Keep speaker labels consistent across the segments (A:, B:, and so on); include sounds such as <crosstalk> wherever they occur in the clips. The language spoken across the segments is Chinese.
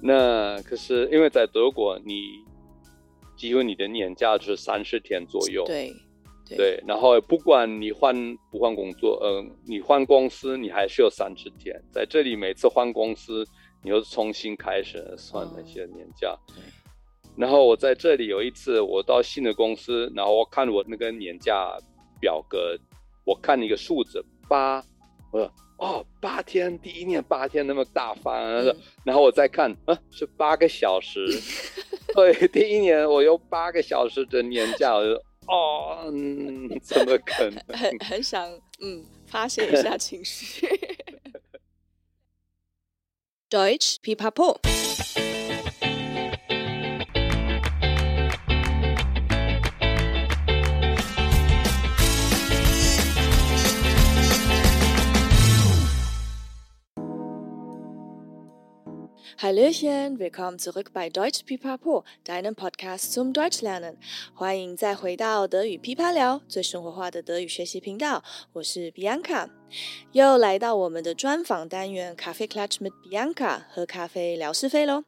A: 那可是因为在德国，你几乎你的年假就是三十天左右。
B: 对
A: 对，然后不管你换不换工作，嗯、呃，你换公司，你还是有三十天。在这里，每次换公司，你又重新开始算那些年假。
B: 哦、
A: 然后我在这里有一次，我到新的公司，然后我看我那个年假表格，我看一个数字八，我说哦，八天，第一年八天那么大方，嗯，然后我再看，啊，是八个小时，<laughs> 对，第一年我有八个小时的年假，我就哦，嗯，怎么可能？
B: 很很想嗯发泄一下情绪。<laughs> <laughs> Deutsch Pipapo。Hallöchen, willkommen zurück bei Deutsch Pipapo, deinem Podcast zum Deutschlernen。欢迎再回到德语噼啪聊，最生活化的德语学习频道。我是 Bianca，又来到我们的专访单元 Kaffeeklatsch mit Bianca，喝咖啡聊是非喽。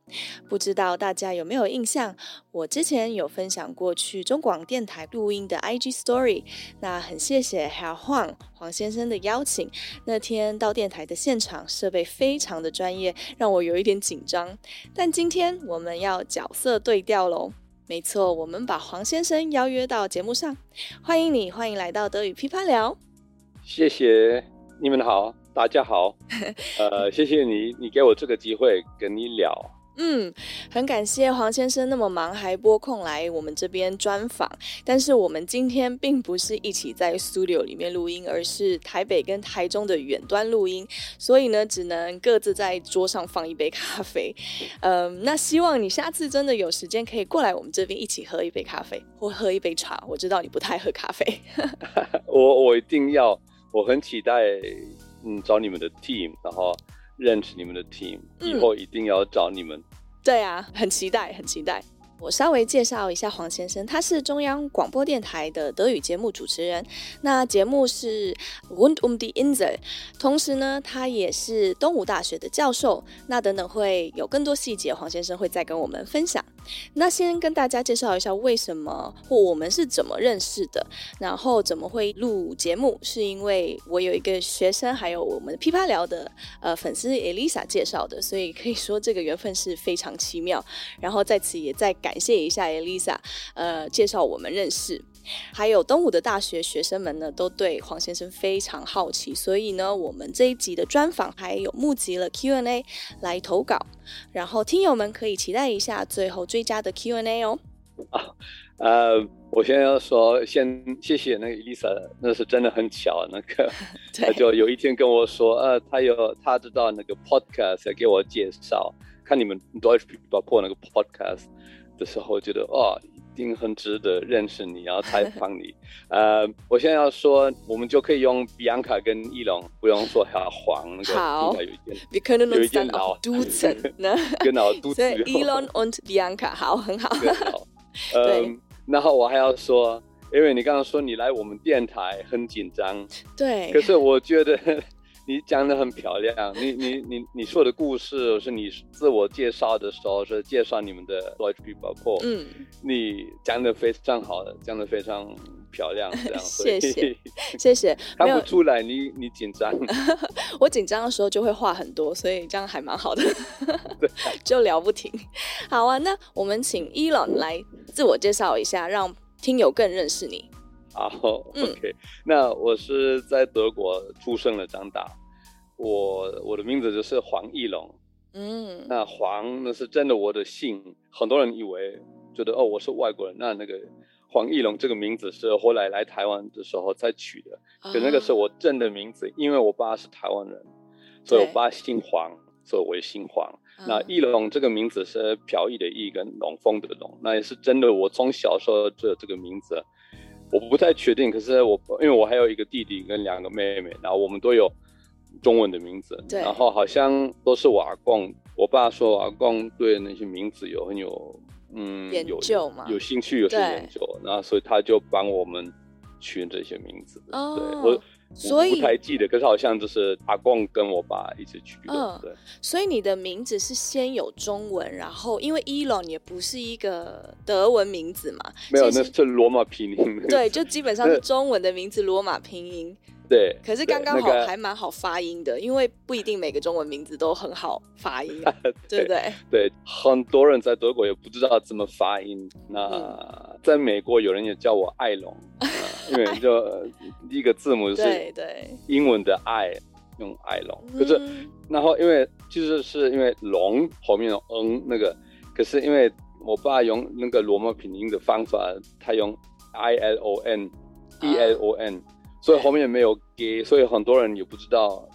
B: 不知道大家有没有印象？我之前有分享过去中广电台录音的 IG Story，那很谢谢 Herr Huang 黄先生的邀请。那天到电台的现场，设备非常的专业，让我有一点紧。张，但今天我们要角色对调喽。没错，我们把黄先生邀约到节目上，欢迎你，欢迎来到德语噼啪聊。
A: 谢谢，你们好，大家好。<laughs> 呃，谢谢你，你给我这个机会跟你聊。
B: 嗯，很感谢黄先生那么忙还拨空来我们这边专访。但是我们今天并不是一起在 studio 里面录音，而是台北跟台中的远端录音，所以呢，只能各自在桌上放一杯咖啡。<laughs> 嗯，那希望你下次真的有时间可以过来我们这边一起喝一杯咖啡，或喝一杯茶。我知道你不太喝咖啡，<laughs>
A: 我我一定要，我很期待嗯找你们的 team，然后。认识你们的 team，以后一定要找你们。嗯。
B: 对啊，很期待，很期待。我稍微介绍一下黄先生，他是中央广播电台的德语节目主持人。那节目是 Wund um die Insel，同时呢，他也是东吴大学的教授。那等等会有更多细节，黄先生会再跟我们分享。那先跟大家介绍一下为什么或我们是怎么认识的，然后怎么会录节目，是因为我有一个学生，还有我们的噼啪聊的呃粉丝 Elisa 介绍的，所以可以说这个缘分是非常奇妙。然后在此也再感谢一下 Elisa，呃，介绍我们认识，还有东吴的大学学生们呢，都对黄先生非常好奇，所以呢，我们这一集的专访还有募集了 Q&A 来投稿，然后听友们可以期待一下最后追加的 Q&A 哦。
A: 啊，呃，我先要说，先谢谢那个 Elisa，那是真的很巧，那个 <laughs> 他就有一天跟我说，呃，他有他知道那个 podcast 要给我介绍，看你们 Deutsch Pipapo 那个 podcast。的时候，觉得哦，一定很值得认识你，然后采访你。<laughs> 呃，我现在要说，我们就可以用 Bianca 跟一龙，不用说还要黄那个。
B: 好，
A: 有一点
B: ，Wir können uns dann auch duzen 呢？<laughs>
A: 跟老 <laughs> 杜子。
B: 对，Elon und Bianca，好，很好。
A: 好。嗯，然后我还要说，因为你刚刚说你来我们电台很紧张，
B: 对。
A: 可是我觉得。你讲的很漂亮，你你你你说的故事是你自我介绍的时候是介绍你们的 Deutsch Pipapo，嗯，你讲的非常好的，讲的非常漂亮，这样，<laughs>
B: 谢谢 <laughs> 谢谢，
A: 看不出来你你紧张，<laughs>
B: 我紧张的时候就会话很多，所以这样还蛮好的，对，就聊不停。好啊，那我们请 Elon 来自我介绍一下，让听友更认识你。
A: 好，OK，那我是在德国出生了长大。我我的名字就是黄义龙，嗯，那黄那是真的我的姓，很多人以为觉得哦我是外国人，那那个黄义龙这个名字是后来来台湾的时候才取的，可那个是我真的名字，因为我爸是台湾人，所以我爸姓黄，所以我也姓黄。那义龙这个名字是飘逸的逸跟龙凤的龙，那也是真的，我从小时候就有这个名字，我不太确定，可是我因为我还有一个弟弟跟两个妹妹，然后我们都有。中文的名字，对，然后好像都是我阿公。我爸说阿公对那些名字有很有嗯
B: 研究嘛，
A: 有兴趣，有些研究，然后所以他就帮我们取这些名字。哦，对我
B: 所以
A: 不太记得，可是好像就是阿公跟我爸一起去的。嗯，对。
B: 所以你的名字是先有中文，然后因为 Elon 也不是一个德文名字嘛，
A: 没有，那是罗马拼音。
B: 对，就基本上是中文的名字，罗马拼音。
A: 对，
B: 可是刚刚好还蛮好发音的，因为不一定每个中文名字都很好发音，<laughs> 对不对？
A: 对，很多人在德国也不知道怎么发音。那、嗯、在美国有人也叫我艾龙，<laughs> 因为就第一个字母是对英文的爱，用爱龙。可是然后因为其实是因为龙后面有嗯那个，可是因为我爸用那个罗马拼音的方法，他用 I L O N E L O N。啊所以后面没有给，所以很多人也不知道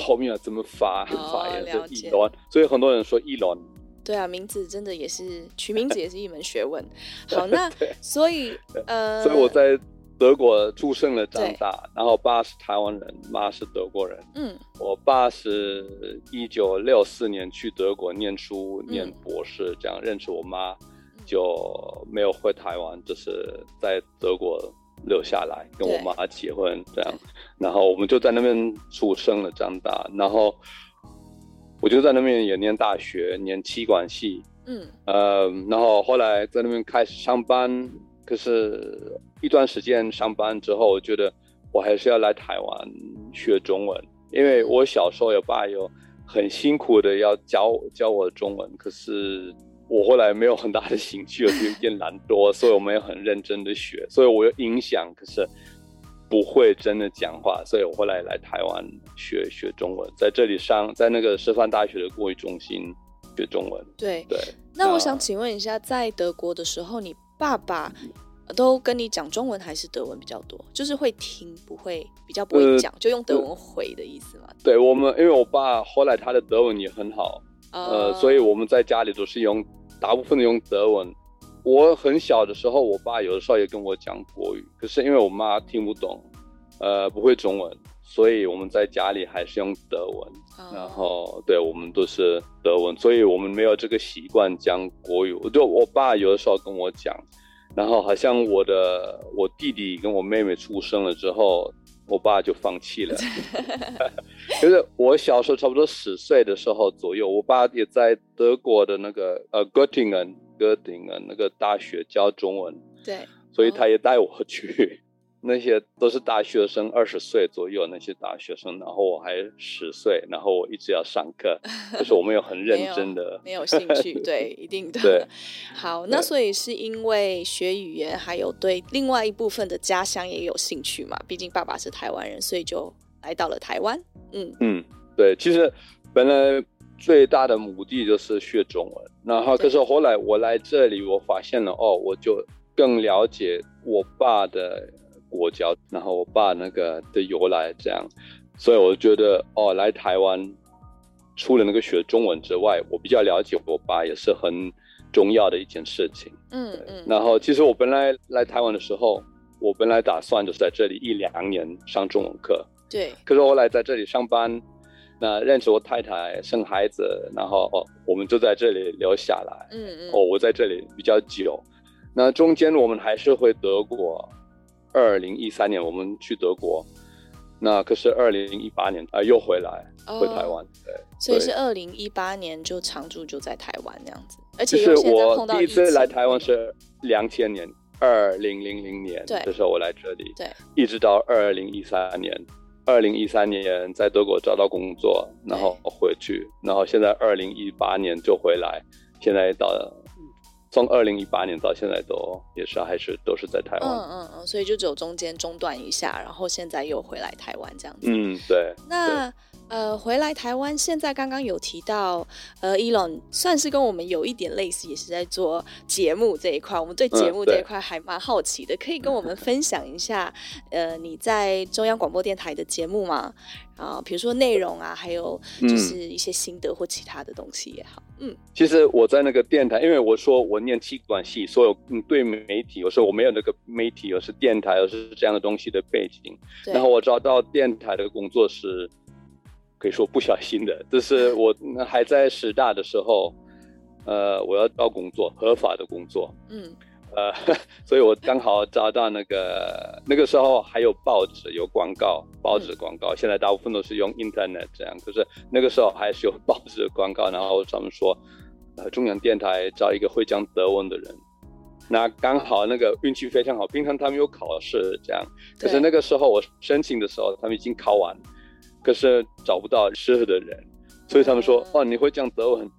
A: 后面要怎么发发音，就伊伦。所以很多人说伊伦。
B: 对啊，名字真的也是取名字也是一门学问。<laughs> 好，那所以呃，
A: 所以我在德国出生了长大，然后爸是台湾人，妈是德国人。嗯，我爸是一九六四年去德国念书念博士，嗯、这样认识我妈，就没有回台湾，就是在德国。留下来跟我妈结婚这样，然后我们就在那边出生了长大，然后我就在那边也念大学，念气管系，嗯，呃，然后后来在那边开始上班，可是一段时间上班之后，我觉得我还是要来台湾学中文，因为我小时候有爸有很辛苦的要教教我中文，可是。我后来没有很大的兴趣，有点懒惰，所以我没有很认真的学，所以我有影响，可是不会真的讲话，所以我后来来台湾学学中文，在这里上在那个师范大学的国语中心学中文。
B: 对对。那我想请问一下，在德国的时候，你爸爸都跟你讲中文还是德文比较多？就是会听，不会比较不会讲，呃、就用德文回的意思吗？
A: 对我们，因为我爸后来他的德文也很好。呃，所以我们在家里都是用大部分的用德文。我很小的时候，我爸有的时候也跟我讲国语，可是因为我妈听不懂，呃，不会中文，所以我们在家里还是用德文。然后，对，我们都是德文，所以我们没有这个习惯讲国语。就我爸有的时候跟我讲，然后好像我的我弟弟跟我妹妹出生了之后。我爸就放弃了，<laughs> 就是我小时候差不多十岁的时候左右，我爸也在德国的那个呃哥廷根哥廷根那个大学教中文，
B: 对，
A: 所以他也带我去。那些都是大学生，二十岁左右那些大学生，然后我还十岁，然后我一直要上课，<laughs> 就是我没有很认真的，
B: 没有，没有兴趣，对，一定的。对，好，那所以是因为学语言，还有对另外一部分的家乡也有兴趣嘛？毕竟爸爸是台湾人，所以就来到了台湾。嗯嗯，
A: 对，其实本来最大的目的就是学中文，然后可是后来我来这里，我发现了哦，我就更了解我爸的。国教，然后我爸那个的由来这样，所以我觉得哦，来台湾除了那个学中文之外，我比较了解我爸也是很重要的一件事情。嗯嗯。然后其实我本来来台湾的时候，我本来打算就是在这里一两年上中文课。
B: 对。
A: 可是后来在这里上班，那认识我太太，生孩子，然后哦，我们就在这里留下来。嗯嗯。哦，我在这里比较久，那中间我们还是回德国。二零一三年我们去德国，那可是二零一八年啊、呃、又回来回台湾，对，
B: 所以是二零一八年就常住就在台湾那样子，而且
A: 是我第一次来台湾是两千年二零零零年，
B: 对，
A: 的时候我来这里，
B: 对，
A: 一直到二零一三年，二零一三年在德国找到工作，然后回去，然后现在二零一八年就回来，现在到了。从二零一八年到现在都也是还是都是在台湾，
B: 嗯嗯嗯，所以就只有中间中断一下，然后现在又回来台湾这样子。
A: 嗯，对。
B: 那呃，回来台湾，现在刚刚有提到，呃，Elon 算是跟我们有一点类似，也是在做节目这一块。我们对节目这一块还蛮好奇的，嗯，可以跟我们 <laughs> 分享一下，呃，你在中央广播电台的节目吗？啊，比如说内容啊，还有就是一些心得或其他的东西也好。嗯，
A: 其实我在那个电台，因为我说我念气管系，所有嗯对媒体，有时候我没有那个媒体，又是电台，又是这样的东西的背景。然后我找到电台的工作是，可以说不小心的，就是我还在师大的时候，呃，我要找工作，合法的工作。嗯。呃，<laughs> 所以我刚好找到那个那个时候还有报纸有广告，报纸广告，现在大部分都是用 Internet 这样，可是那个时候还是有报纸的广告，然后他们说，呃，中央电台找一个会讲德文的人，那刚好那个运气非常好，平常他们有考试这样，可是那个时候我申请的时候他们已经考完，可是找不到适合的人，所以他们说，嗯、哦，你会讲德文，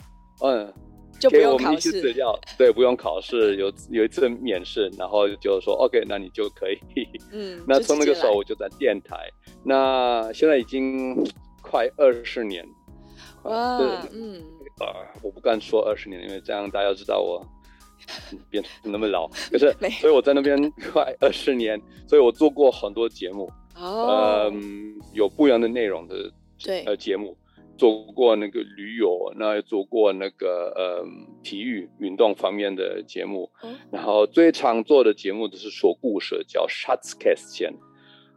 A: 嗯。
B: 就不用考试，给我们
A: 一些资料，对，不用考试，有有一次面试，然后就说 OK，那你就可以。<laughs> 嗯，那从那个时候我就在电台，那现在已经快二十年。
B: 哇，
A: 对
B: 嗯，
A: 啊，我不敢说二十年，因为这样大家知道我变成那么老。可是，<laughs> 所以我在那边快二十年，所以我做过很多节目，
B: 哦，
A: 嗯，有不一样的内容的对呃节目。做过那个旅游，那也做过那个呃体育运动方面的节目，嗯、然后最常做的节目就是说故事，叫 Schatzkästchen，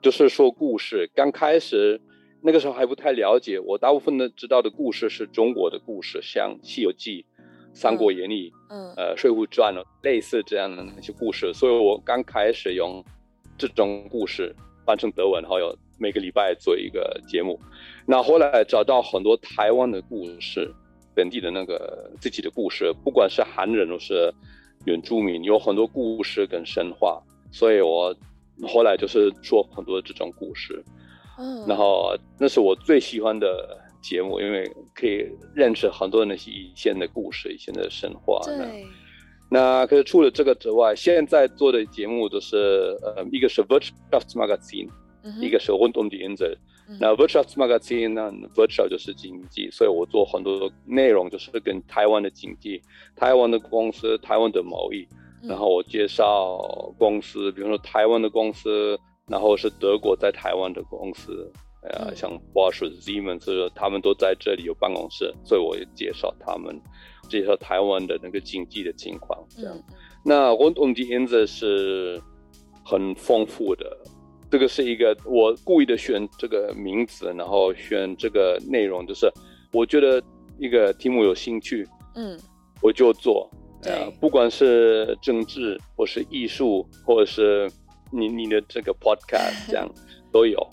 A: 就是说故事。刚开始那个时候还不太了解，我大部分的知道的故事是中国的故事，像《西游记》《三国演义》嗯，呃《水浒传》类似这样的那些故事，所以我刚开始用这种故事翻成德文，然后有每个礼拜做一个节目。那后来找到很多台湾的故事，本地的那个自己的故事，不管是韩人或是原住民，有很多故事跟神话，所以我后来就是做很多这种故事。嗯，然后那是我最喜欢的节目，因为可以认识很多那些以前的故事、以前的神话。
B: 对。
A: 那可是除了这个之外，现在做的节目都是呃，一个是 Wirtschaftsmagazin，一个是 Rund um die Insel。那 Wirtschaftsmagazin 呢，Wirtschaft 就是经济，所以我做很多内容就是跟台湾的经济、台湾的公司、台湾的贸易，然后我介绍公司，比如说台湾的公司，然后是德国在台湾的公司，呃，像 Bosch、Siemens，他们都在这里有办公室，所以我也介绍他们，介绍台湾的那个经济的情况，这样。那 Rund um die Insel 是很丰富的。这个是一个我故意的选这个名字，然后选这个内容，就是我觉得一个题目有兴趣，嗯，我就做，对、呃，不管是政治或是艺术，或者是你你的这个 podcast <laughs> 这样都有。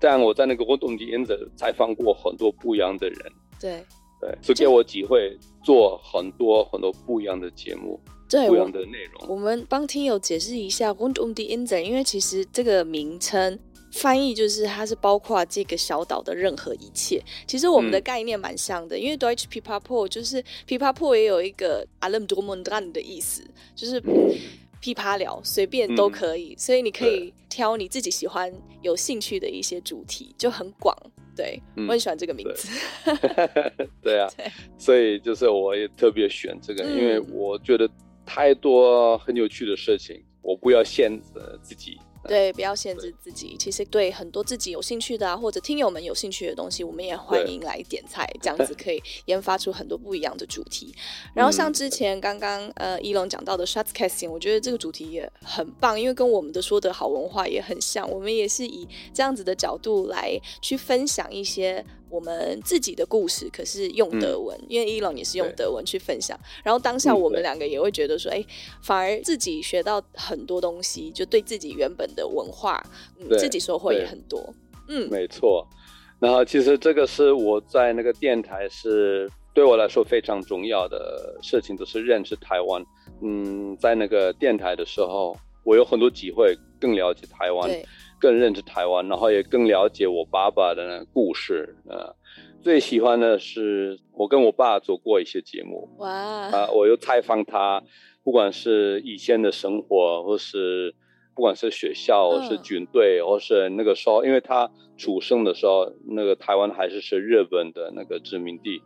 A: 但我在那个 Rund um die Insel 采访过很多不一样的人，
B: 对
A: 对，所以给我机会做很多很多不一样的节目。
B: 对，
A: 不一样的内容。
B: 我，我们帮听友解释一下 “Wund um die Insel，因为其实这个名称翻译就是它是包括这个小岛的任何一切。其实我们的概念蛮像的，嗯、因为 Deutsch Pipapo 就是 Pipapo 也有一个 Allem drum und dran 的意思，就是噼啪聊，随便都可以。嗯、所以你可以挑你自己喜欢、有兴趣的一些主题，就很广。对，嗯、我很喜欢这个名字。<laughs> <laughs>
A: 对，对啊，
B: 对
A: 所以就是我也特别选这个，嗯、因为我觉得。太多很有趣的事情，我不要限制自己。
B: 对，不要限制自己。其实对很多自己有兴趣的啊，或者听友们有兴趣的东西，我们也欢迎来点菜，<laughs> 这样子可以研发出很多不一样的主题。然后像之前刚刚呃一龙讲到的 Schatzkästchen，我觉得这个主题也很棒，因为跟我们的说的好文化也很像。我们也是以这样子的角度来去分享一些我们自己的故事，可是用德文，嗯、因为一龙也是用德文去分享。然后当下我们两个也会觉得说，哎、嗯，反而自己学到很多东西，就对自己原本的文化，嗯、自己收获也很多。嗯，
A: 没错。然后其实这个是我在那个电台是对我来说非常重要的事情，就是认识台湾。嗯，在那个电台的时候，我有很多机会更了解台湾，对更认识台湾，然后也更了解我爸爸的故事。呃，最喜欢的是我跟我爸做过一些节目。
B: 哇！啊、
A: 呃，我又采访他，不管是以前的生活，或是。不管是学校，或是军队，嗯、或是那个时候，因为他出生的时候，那个台湾还是是日本的那个殖民地，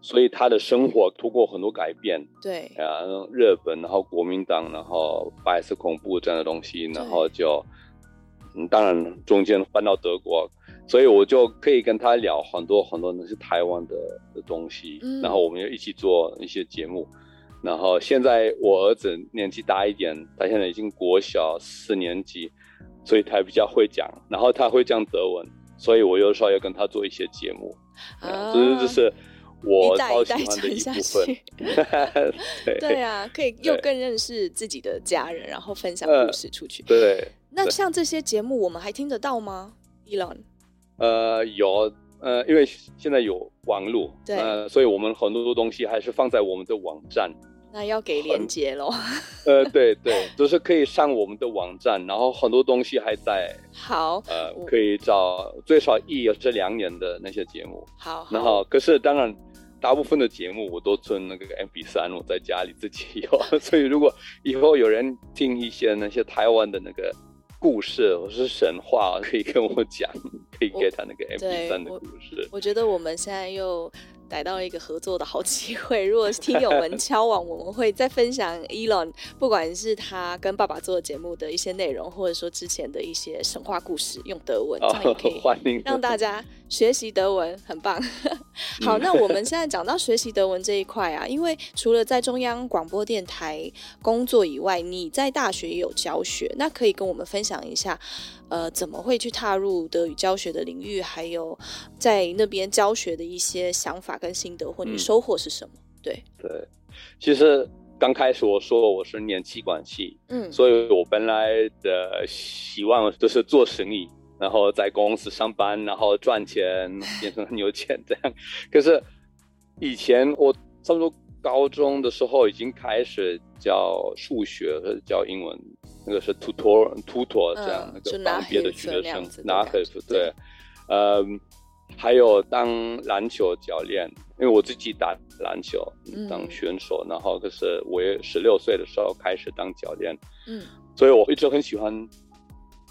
A: 所以他的生活通过很多改变。
B: 对
A: 啊，日本，然后国民党，然后白色恐怖这样的东西，然后就，当然中间搬到德国，所以我就可以跟他聊很多很多那些台湾的的东西，嗯、然后我们就一起做一些节目。然后现在我儿子年纪大一点，他现在已经国小四年级，所以他比较会讲，然后他会讲德文，所以我有时候要跟他做一些节目，啊，这、就是就是我超喜欢的一部分。<laughs>
B: 对对啊，可以又更认识自己的家人，然后分享故事出去。
A: 对，对
B: 那像这些节目，我们还听得到吗？Elon？
A: 呃，有，呃，因为现在有网络，
B: 对，
A: 呃，所以我们很多东西还是放在我们的网站。
B: 那要给连接喽。
A: 呃，对对，就是可以上我们的网站，然后很多东西还在。
B: 好。
A: 呃，可以找最少一有这两年的那些节目。
B: 好。
A: 然后，可是当然，大部分的节目我都存那个 MP 三我在家里自己有。<laughs> 所以，如果以后有人听一些那些台湾的那个故事我是神话，可以跟我讲，<laughs> 可以给他那个 MP 三的故事。
B: 我，我觉得我们现在又。逮到一个合作的好机会。<laughs> 如果是听友们敲网，我们会再分享 Elon，不管是他跟爸爸做节目的一些内容，或者说之前的一些神话故事，用德文，这样也可以让大家学习德文，很棒。好，那我们现在讲到学习德文这一块啊，因为除了在中央广播电台工作以外，你在大学也有教学，那可以跟我们分享一下。呃，怎么会去踏入德语教学的领域？还有在那边教学的一些想法跟心得，或你收获是什么？嗯、对
A: 对，其实刚开始我说我是念气管系，嗯，所以我本来的希望就是做生意，然后在公司上班，然后赚钱，变成很有钱这样。可是以前我差不多高中的时候已经开始教数学和教英文。那个是 tutor tutor 这样，那个帮别的学生拿回去，对，呃，还有当篮球教练，因为我自己打篮球当选手，然后可是我也十六岁的时候开始当教练，嗯，所以我一直很喜欢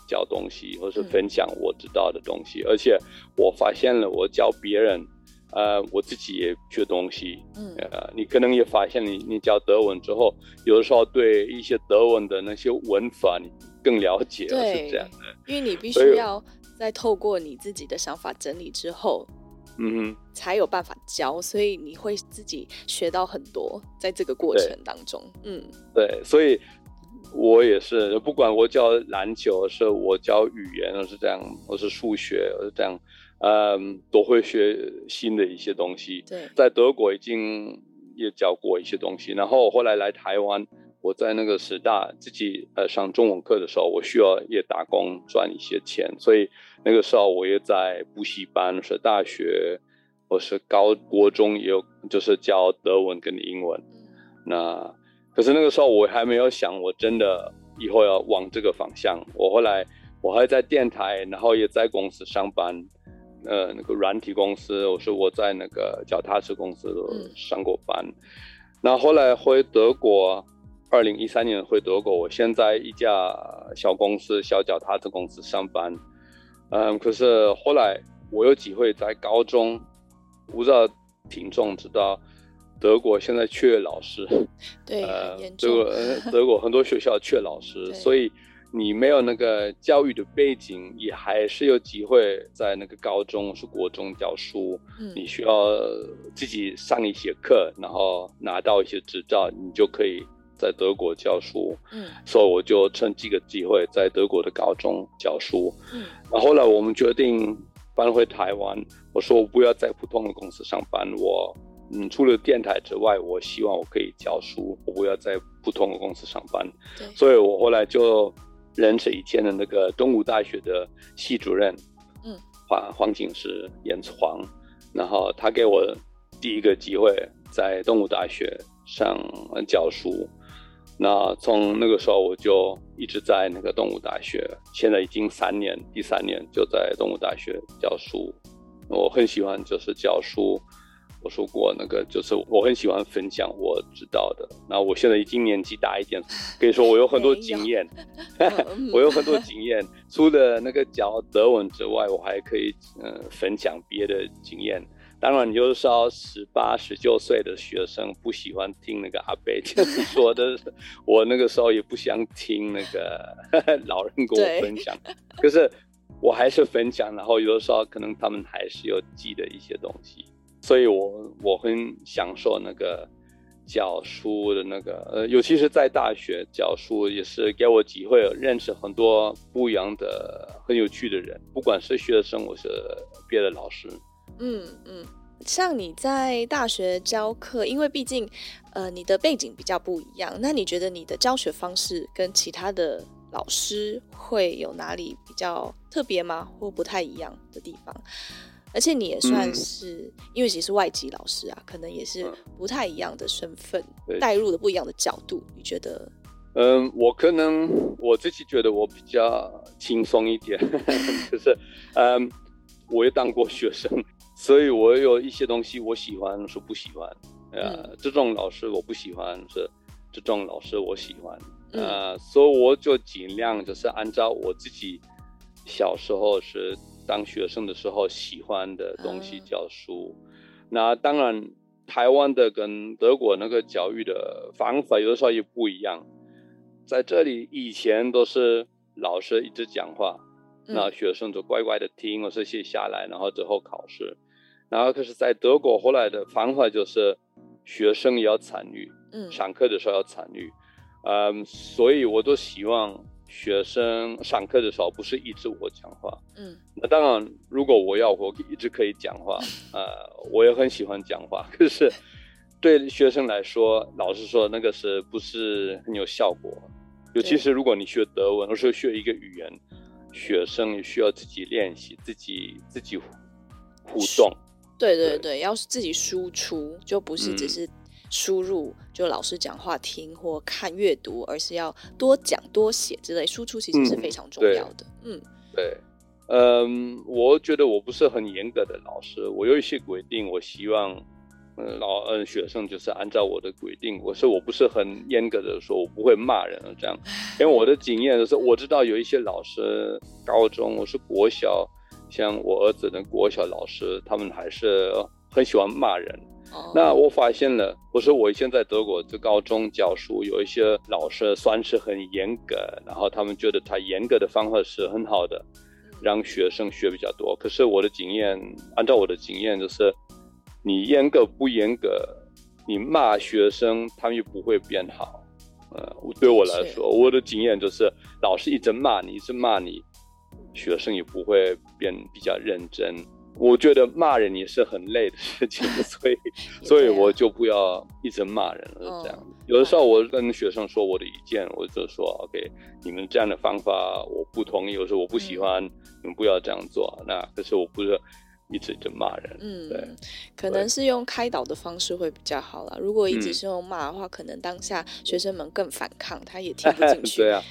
A: 教东西，或是分享我知道的东西，而且我发现了我教别人。呃，我自己也学东西，嗯，呃，你可能也发现你，你你教德文之后，有的时候对一些德文的那些文法你更了解，对，是这样的，
B: 因为你必须要再透过你自己的想法整理之后，嗯哼，才有办法教，所以你会自己学到很多，在这个过程当中，嗯，
A: 对，所以我也是，不管我教篮球，是我教语言，是这样，我是数学，我是这样。嗯，都会学新的一些东西。
B: 对，
A: 在德国已经也教过一些东西，然后后来来台湾，我在那个师大自己呃上中文课的时候，我需要也打工赚一些钱，所以那个时候我也在补习班，是大学我是高国中也有，就是教德文跟英文。那可是那个时候我还没有想，我真的以后要往这个方向。我后来我还在电台，然后也在公司上班。呃，那个软体公司，我说我在那个脚踏车公司上过班，那、后，后来回德国，二零一三年回德国，我现在一家小公司，小脚踏车公司上班，嗯，可是后来我有机会在高中，不知道听众知道，德国现在缺老师，
B: 对，
A: 呃，德国德国很多学校缺老师，<laughs> 所以。你没有那个教育的背景，也还是有机会在那个高中是国中教书。嗯，你需要自己上一些课，然后拿到一些执照，你就可以在德国教书。嗯，所以我就趁这个机会在德国的高中教书。嗯，然后后来我们决定搬回台湾。我说我不要在普通的公司上班，我嗯除了电台之外，我希望我可以教书，我不要在不同的公司上班。对，所以我后来就。认识以前的那个东吴大学的系主任，嗯，黄黄景石，严子黄，然后他给我第一个机会在东吴大学上教书，那从那个时候我就一直在那个东吴大学，现在已经三年，第三年就在东吴大学教书，我很喜欢就是教书。我说过，那个就是我很喜欢分享我知道的。那我现在已经年纪大一点，<laughs> 可以说我有很多经验，<laughs> 我有很多经验。除了那个教德文之外，我还可以嗯、呃、分享别的经验。当然，有时候十八、十九岁的学生不喜欢听那个阿贝 <laughs> 就是说的，我那个时候也不想听那个老人跟我分享。可是我还是分享，然后有的时候可能他们还是有记得一些东西。所以我，我很享受那个教书的那个，呃，尤其是在大学教书，也是给我机会认识很多不一样的、很有趣的人，不管是学生或是别的老师。
B: 嗯嗯，像你在大学教课，因为毕竟呃你的背景比较不一样，那你觉得你的教学方式跟其他的老师会有哪里比较特别吗？或不太一样的地方？而且你也算是，嗯、因为其实是外籍老师啊，可能也是不太一样的身份，带入的不一样的角度。你觉得？
A: 嗯，我可能我自己觉得我比较轻松一点，<laughs> 就是嗯，我也当过学生，所以我有一些东西我喜欢，是不喜欢。呃，嗯、这种老师我不喜欢，是这种老师我喜欢。呃，嗯、所以我就尽量就是按照我自己小时候是当学生的时候喜欢的东西叫书。嗯、那当然，台湾的跟德国那个教育的方法有的时候也不一样。在这里以前都是老师一直讲话，嗯、那学生就乖乖的听，或是写下来，然后之后考试。然后可是，在德国后来的方法就是学生也要参与，嗯，上课的时候要参与，嗯，所以我都希望学生上课的时候不是一直我讲话，嗯，那当然如果我要我一直可以讲话，<laughs> 呃，我也很喜欢讲话，可是对学生来说，老实说那个是不是很有效果？尤其是如果你学德文，或是学一个语言，学生也需要自己练习，自己自己互动。
B: 对对对，对要是自己输出，就不是只是输入，嗯、就老师讲话听或看阅读，而是要多讲多写之类。输出其实是非常重要的。嗯，
A: 对，嗯，我觉得我不是很严格的老师，我有一些规定，我希望。嗯，老嗯，学生就是按照我的规定，我是我不是很严格的说，我不会骂人啊，这样，因为我的经验就是，我知道有一些老师，高中我是国小，像我儿子的国小老师，他们还是很喜欢骂人。哦、那我发现了，我说我以前在德国这高中教书，有一些老师算是很严格，然后他们觉得他严格的方法是很好的，让学生学比较多。可是我的经验，按照我的经验就是。你严格不严格，你骂学生，他们又不会变好。呃，对我来说，我的经验就是，老师一直骂你，一直骂你，学生也不会变比较认真。我觉得骂人也是很累的事情，所以，<laughs> 所以我就不要一直骂人了。这样，有的时候我跟学生说我的意见，我就说，OK，你们这样的方法我不同意，有时候我不喜欢，你们不要这样做。那可是我不是。一直就骂人，嗯，对，
B: 可能是用开导的方式会比较好啦。如果一直是用骂的话，嗯、可能当下学生们更反抗，他也听不进去。<laughs>
A: 对啊，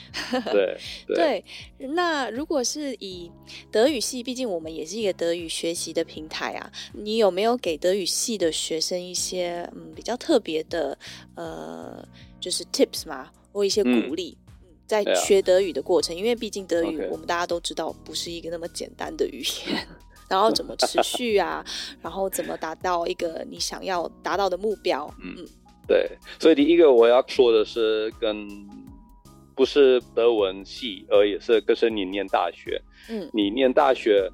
A: 对 <laughs>
B: 对，那如果是以德语系，毕竟我们也是一个德语学习的平台啊，你有没有给德语系的学生一些嗯比较特别的呃，就是 tips 嘛，或一些鼓励，嗯、在学德语的过程？因为毕竟德语我们大家都知道不是一个那么简单的语言。然后怎么持续啊？然后怎么达到一个你想要达到的目标？嗯，
A: 对。所以第一个我要说的是，跟不是德文系而也，是可是你念大学，嗯，你念大学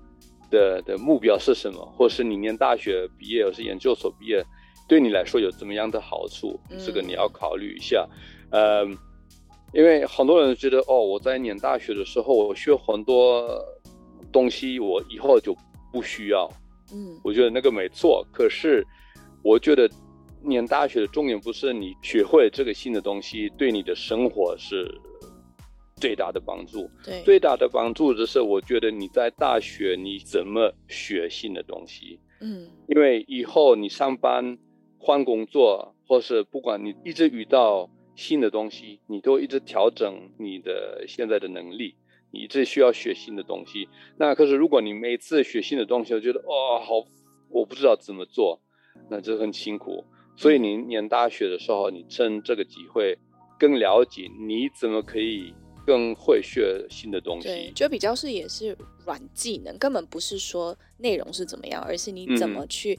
A: 的的目标是什么？或是你念大学毕业，或是研究所毕业，对你来说有怎么样的好处？这个你要考虑一下。嗯，嗯，因为很多人觉得，哦，我在念大学的时候，我学很多东西，我以后就。不需要，嗯，我觉得那个没错。可是，我觉得念大学的重点不是你学会这个新的东西对你的生活是最大的帮助。对，最大的帮助就是我觉得你在大学你怎么学新的东西，嗯，因为以后你上班换工作，或是不管你一直遇到新的东西，你都一直调整你的现在的能力。你这需要学新的东西，那可是如果你每次学新的东西，我觉得哦好，我不知道怎么做，那这很辛苦。所以你念大学的时候，你趁这个机会更了解你怎么可以更会学新的东西。
B: 对，就比较是也是软技能，根本不是说内容是怎么样，而是你怎么去。嗯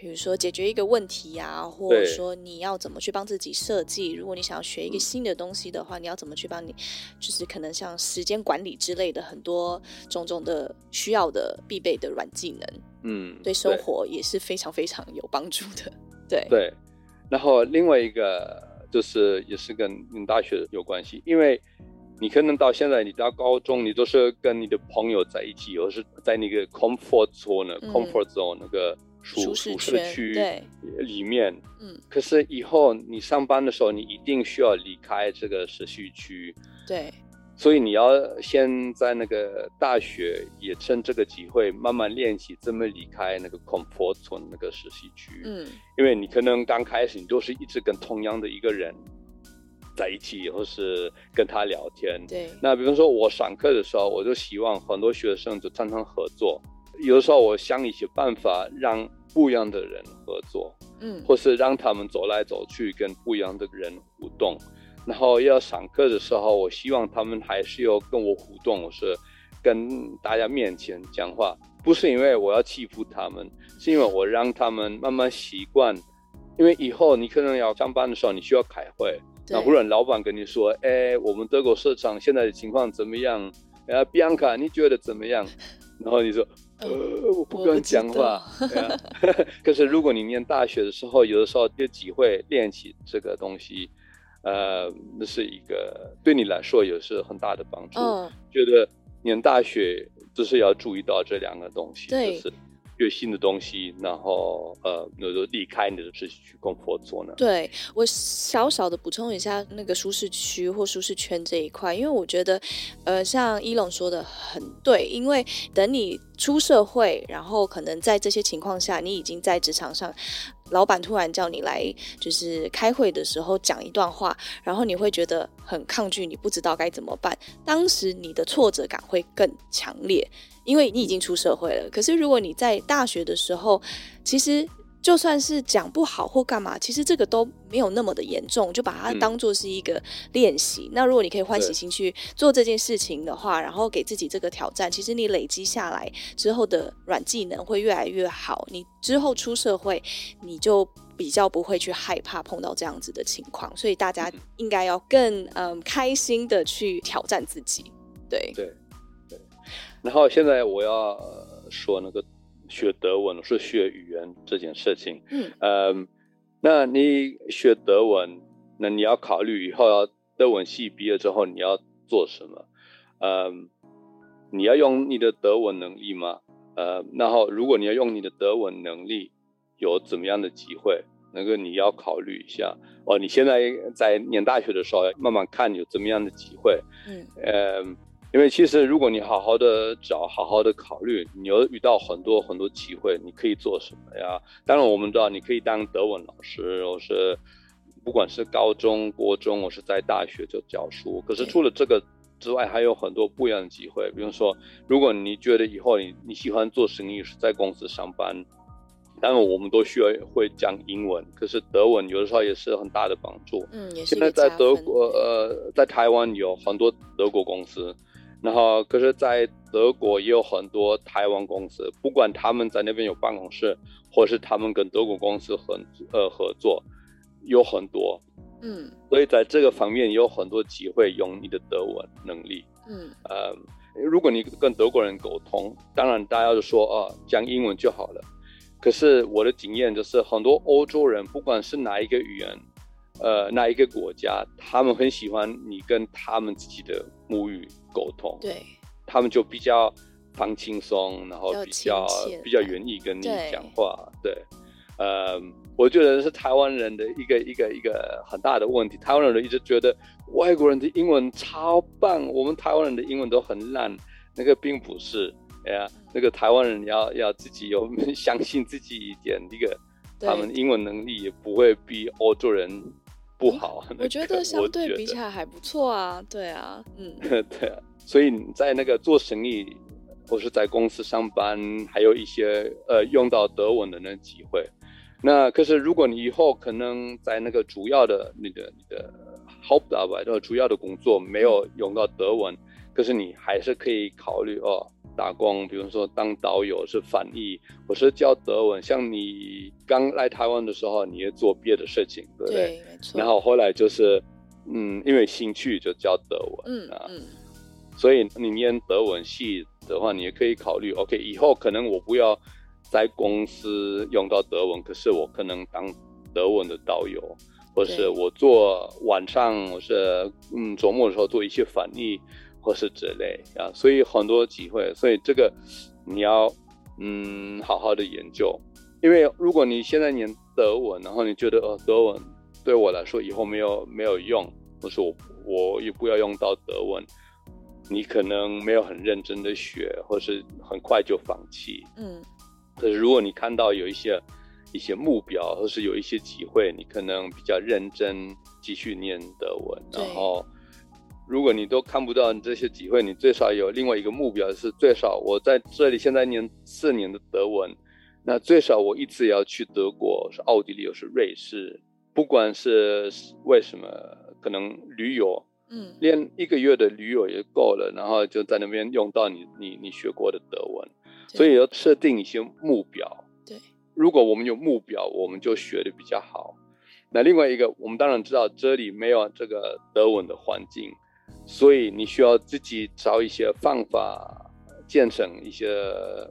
B: 比如说解决一个问题呀、啊，或者说你要怎么去帮自己设计。如果你想要学一个新的东西的话，嗯、你要怎么去帮你，就是可能像时间管理之类的很多种种的需要的必备的软技能。嗯，对生活也是非常非常有帮助的。对
A: 对。然后另外一个就是也是跟你大学有关系，因为你可能到现在你到高中，你都是跟你的朋友在一起，或是在那个 comfort zone、嗯、comfort zone 那个。舒
B: 舒
A: 适
B: 区
A: 里面，嗯，可是以后你上班的时候，你一定需要离开这个实习区，
B: 对，
A: 所以你要先在那个大学也趁这个机会慢慢练习怎么离开那个 comfort zone 那个实习区，嗯，因为你可能刚开始你都是一直跟同样的一个人在一起，或是跟他聊天，
B: 对，
A: 那比方说我上课的时候，我就希望很多学生就常常合作。有的时候，我想一些办法让不一样的人合作，嗯，或是让他们走来走去，跟不一样的人互动。然后要上课的时候，我希望他们还是要跟我互动，我是跟大家面前讲话，不是因为我要欺负他们，是因为我让他们慢慢习惯。因为以后你可能要上班的时候，你需要开会，那忽然老板跟你说：“哎，我们德国市场现在的情况怎么样？哎，Bianca，你觉得怎么样？” <laughs> 然后你说。呃，我不敢讲话。<laughs> 可是如果你念大学的时候，有的时候有机会练习这个东西，呃，那是一个对你来说也是很大的帮助。嗯，觉得念大学就是要注意到这两个东西，就是学新的东西，然后呃，那就离开你的实习区工作呢？
B: 对，我小小的补充一下那个舒适区或舒适圈这一块，因为我觉得，呃，像一龙说的很对，因为等你出社会，然后可能在这些情况下，你已经在职场上，老板突然叫你来就是开会的时候讲一段话，然后你会觉得很抗拒，你不知道该怎么办，当时你的挫折感会更强烈。因为你已经出社会了，可是如果你在大学的时候，其实就算是讲不好或干嘛，其实这个都没有那么的严重，就把它当做是一个练习。嗯、那如果你可以欢喜心去做这件事情的话，然后给自己这个挑战，其实你累积下来之后的软技能会越来越好。你之后出社会，你就比较不会去害怕碰到这样子的情况。所以大家应该要更嗯开心的去挑战自己。对
A: 对。然后现在我要说那个学德文是学语言这件事情。嗯，呃，那你学德文，那你要考虑以后要德文系毕业之后你要做什么？嗯，你要用你的德文能力吗？呃，然后如果你要用你的德文能力，有怎么样的机会？那个你要考虑一下。哦，你现在在念大学的时候，慢慢看有怎么样的机会。嗯，呃。因为其实，如果你好好的找，好好的考虑，你有遇到很多很多机会，你可以做什么呀？当然，我们知道你可以当德文老师，或是不管是高中、国中，或是在大学就教书。可是除了这个之外，还有很多不一样的机会。比如说，如果你觉得以后你你喜欢做生意，是在公司上班，当然我们都需要会讲英文，可是德文有的时候也是很大的帮助。嗯，也是。现在在德国，呃，在台湾有很多德国公司。然后，可是，在德国也有很多台湾公司，不管他们在那边有办公室，或是他们跟德国公司合呃合作，有很多，嗯，所以在这个方面有很多机会用你的德文能力，嗯，呃，如果你跟德国人沟通，当然大家就说啊，讲英文就好了。可是我的经验就是，很多欧洲人，不管是哪一个语言，呃，哪一个国家，他们很喜欢你跟他们自己的母语沟通，
B: 对，
A: 他们就比较放轻松，然后比较比较愿意跟你讲话，对，对，呃，我觉得是台湾人的一个一个一个很大的问题，台湾人一直觉得外国人的英文超棒，我们台湾人的英文都很烂，那个并不是，哎呀，那个台湾人要要自己有 <laughs> 相信自己一点，那个他们英文能力也不会比欧洲人。不好，
B: 我觉得相对比起来还不错啊，对啊，嗯，<laughs>
A: 对啊，所以你在那个做生意或是在公司上班，还有一些呃用到德文的那机会。那可是如果你以后可能在那个主要的那个你的 Hauptarbeit 主要的工作没有用到德文，可是你还是可以考虑哦。打工，比如说当导游是翻译，我是教德文。像你刚来台湾的时候，你也做别的事情，对不
B: 对？对。
A: 然后后来就是，嗯，因为兴趣就教德文，嗯啊，嗯。所以你念德文系的话，你也可以考虑，OK，以后可能我不要在公司用到德文，可是我可能当德文的导游，或是我做晚上，我是嗯周末的时候做一些翻译。或是之类啊，所以很多机会，所以这个你要嗯好好的研究，因为如果你现在念德文，然后你觉得哦，德文对我来说以后没有没有用，或是我我也不要用到德文，你可能没有很认真的学，或是很快就放弃。嗯，可是如果你看到有一些一些目标，或是有一些机会，你可能比较认真继续念德文，然后。如果你都看不到你这些机会，你最少有另外一个目标，是最少我在这里现在念四年的德文，那最少我一次要去德国，是奥地利，又是瑞士，不管是为什么，可能旅游，嗯，练一个月的旅游也够了，然后就在那边用到你你你学过的德文，所以要设定一些目标。
B: 对，
A: 如果我们有目标，我们就学的比较好。那另外一个，我们当然知道这里没有这个德文的环境。所以你需要自己找一些方法，建成一些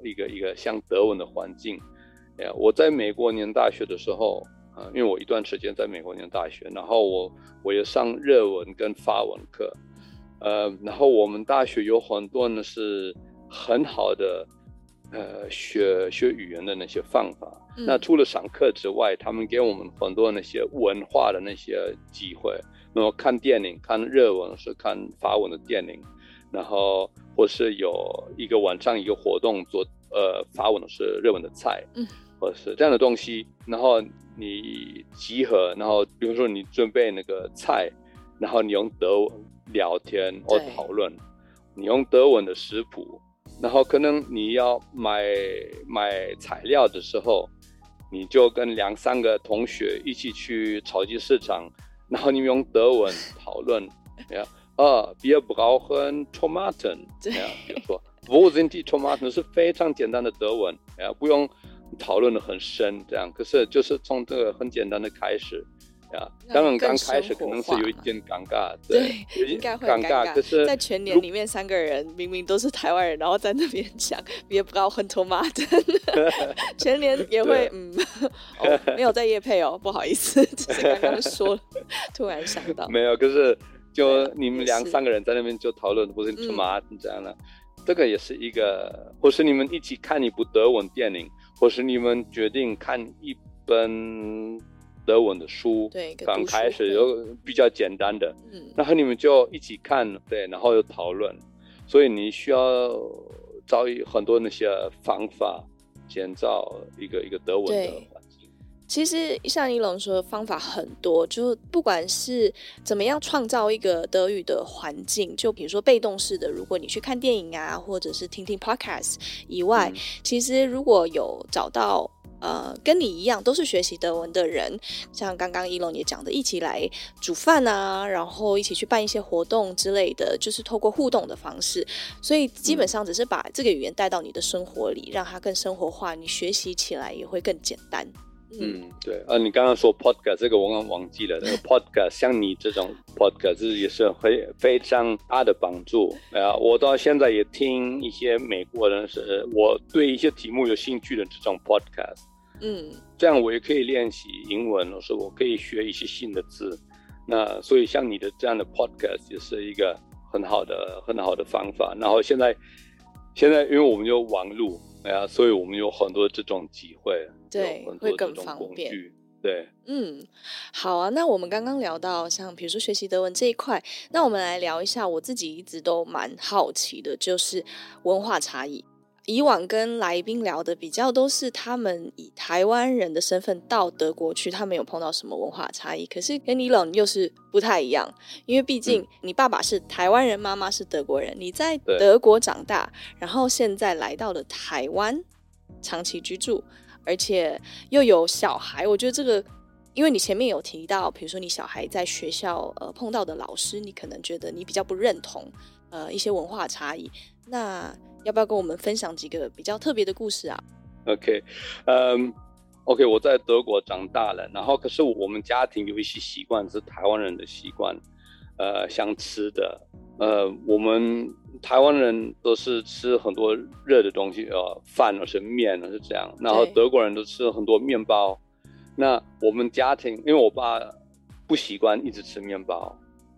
A: 一个一个像德文的环境。哎，我在美国念大学的时候，啊，因为我一段时间在美国念大学，然后我我也上日文跟法文课，呃，然后我们大学有很多呢是很好的，呃，学学语言的那些方法。嗯。那除了上课之外，他们给我们很多那些文化的那些机会。然后看电影，看日文是看法文的电影，然后或是有一个晚上一个活动做呃法文是日文的菜，嗯，或者是这样的东西。然后你集合，然后比如说你准备那个菜，然后你用德文聊天或讨论，你用德文的食谱，然后可能你要买买材料的时候，你就跟两三个同学一起去超级市场。然后你们用德文 <laughs> 讨论，呀，啊，wir brauchen Tomaten，这样，比如说，wo sind die Tomaten 是非常简单的德文，呀，不用讨论的很深，这样，可是就是从这个很简单的开始。呀，当然刚开始可能是有一点尴尬，<laughs> 对，
B: 对应该会尴尬。尬可是，在全年里面三个人明明都是台湾人，然后在那边讲，也不知道很托马的，<laughs> 全年也会嗯、哦，没有在夜配哦，不好意思，只是刚刚说，<laughs> 突然想到，
A: 没有，可是就你们两三个人在那边就讨论，不是托马这样的，这个也是一个，或是你们一起看一部德文电影，或是你们决定看一本。德文的书，
B: 对，
A: 刚开始有比较简单的，嗯，然后你们就一起看，对，然后又讨论，所以你需要找很多那些方法，建造一个一个德文的。
B: 其实像一龙说的方法很多，就不管是怎么样创造一个德语的环境，就比如说被动式的，如果你去看电影啊，或者是听听 podcast 以外，嗯，其实如果有找到。呃，跟你一样都是学习德文的人，像刚刚一龙也讲的，一起来煮饭啊，然后一起去办一些活动之类的，就是透过互动的方式，所以基本上只是把这个语言带到你的生活里，让它更生活化，你学习起来也会更简单。
A: 嗯，嗯对。啊，你刚刚说 podcast 这个我刚刚忘记了，那个 <laughs> podcast 像你这种 podcast 也是非非常大的帮助。啊，我到现在也听一些美国人是我对一些题目有兴趣的这种 podcast。嗯，这样我也可以练习英文，或是我可以学一些新的字。那所以像你的这样的 podcast 也是一个很好的、很好的方法。然后现在，现在因为我们有网路，哎呀，所以我们有很多这种机会，
B: 对，会更方便。
A: 对，
B: 嗯，好啊。那我们刚刚聊到像比如说学习德文这一块，那我们来聊一下我自己一直都蛮好奇的，就是文化差异。以往跟来宾聊的比较都是他们以台湾人的身份到德国去，他们有碰到什么文化差异？可是跟你冷又是不太一样，因为毕竟你爸爸是台湾人，妈妈是德国人，你在德国长大，然后现在来到了台湾长期居住，而且又有小孩。我觉得这个，因为你前面有提到，比如说你小孩在学校呃碰到的老师，你可能觉得你比较不认同呃一些文化差异，那。要不要跟我们分享几个比较特别的故事啊
A: ？OK，嗯，OK，我在德国长大了，然后可是我们家庭有一些习惯是台湾人的习惯，呃，想吃的，呃，我们台湾人都是吃很多热的东西，呃，饭或是面是这样，然后德国人都吃很多面包。那我们家庭，因为我爸不习惯一直吃面包，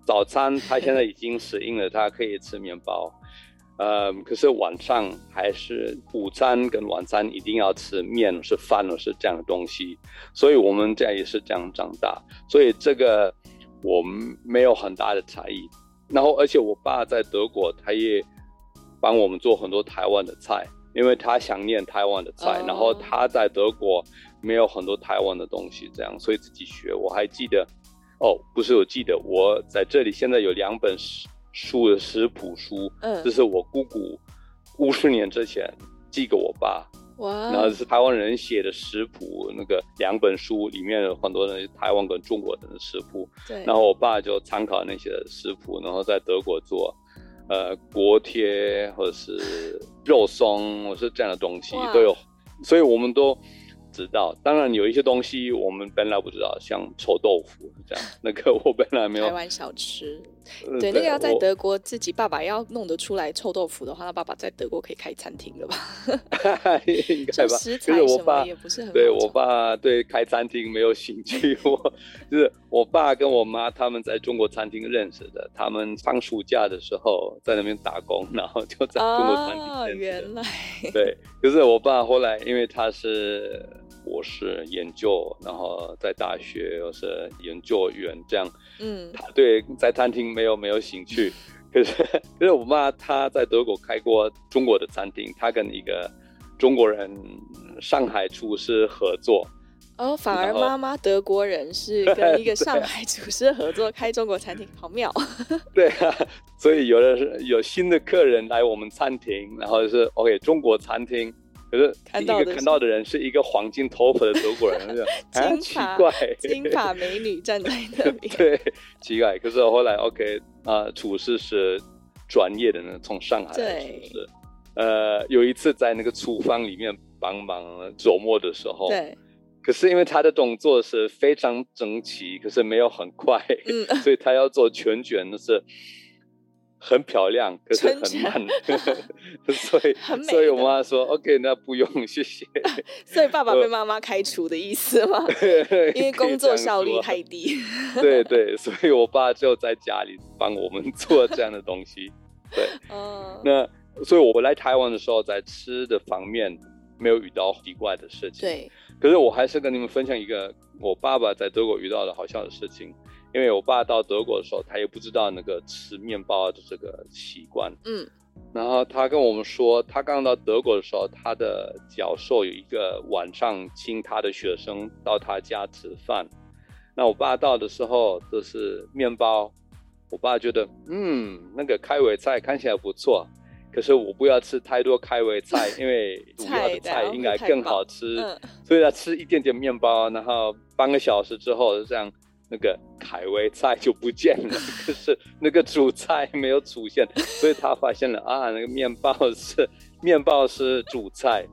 A: 早餐他现在已经适应了，他可以吃面包。呃，可是晚上还是午餐跟晚餐一定要吃面是饭了是这样的东西，所以我们家也是这样长大，所以这个我们没有很大的差异。然后而且我爸在德国，他也帮我们做很多台湾的菜，因为他想念台湾的菜。然后他在德国没有很多台湾的东西，这样所以自己学。我还记得，哦，不是，我记得我在这里现在有两本书。书的食谱书，嗯，这是我姑姑五十年之前寄给我爸，哇，然后是台湾人写的食谱，那个两本书里面有很多的台湾跟中国人的食谱，对，然后我爸就参考那些食谱，然后在德国做，呃，锅贴或者是肉松，或是这样的东西都有，所以我们都。知道，当然有一些东西我们本来不知道，像臭豆腐这样，那个我本来没有。
B: 台湾小吃，对，那个要在德国自己爸爸要弄得出来臭豆腐的话，他爸爸在德国可以开餐厅了吧？<laughs>
A: 应该吧。
B: 食材什么也不是很。
A: 对，我爸对开餐厅没有兴趣，<laughs> 我就是我爸跟我妈他们在中国餐厅认识的，他们放暑假的时候在那边打工，然后就在中国餐厅认识的。哦，原来。对，就是我爸后来因为他是。博士研究，然后在大学又是研究员，这样，嗯，他对在餐厅没有没有兴趣，可是可是我妈她在德国开过中国的餐厅，她跟一个中国人上海厨师合作，
B: 哦，反而妈妈德国人是 <laughs> 跟一个上海厨师合作开中国餐厅，好妙，<laughs>
A: 对啊，所以有的是有新的客人来我们餐厅，然后就是 OK 中国餐厅。可是第一个看到的人是一个黄金头发的德国人，<laughs>
B: 金发奇怪，金发美女站在那边，<laughs>
A: 对，奇怪。可是后来 OK 啊、呃，厨师是专业的呢，从上海来厨师。呃，有一次在那个厨房里面帮忙琢磨的时候，对。可是因为他的动作是非常整齐，可是没有很快，嗯、<laughs> 所以他要做全卷的是。很漂亮，可是很慢，<laughs> 所以 <laughs> 所以我妈说 OK，那不用，谢谢。<laughs>
B: 所以爸爸被妈妈开除的意思吗？因为工作效率太低。
A: 对对，所以我爸就在家里帮我们做这样的东西。对，哦，那所以我来台湾的时候，在吃的方面没有遇到奇怪的事情。对，可是我还是跟你们分享一个我爸爸在德国遇到的好笑的事情。因为我爸到德国的时候，他也不知道那个吃面包的这个习惯。嗯，然后他跟我们说，他刚到德国的时候，他的教授有一个晚上请他的学生到他家吃饭。那我爸到的时候，这是面包。我爸觉得，嗯，那个开胃菜看起来不错，可是我不要吃太多开胃菜，因为 <laughs> 主要的菜应该更好吃。嗯，所以他吃一点点面包，然后半个小时之后就这样。那个凯威菜就不见了，<laughs> 可是那个主菜没有出现，所以他发现了啊，那个面包是面包是主菜，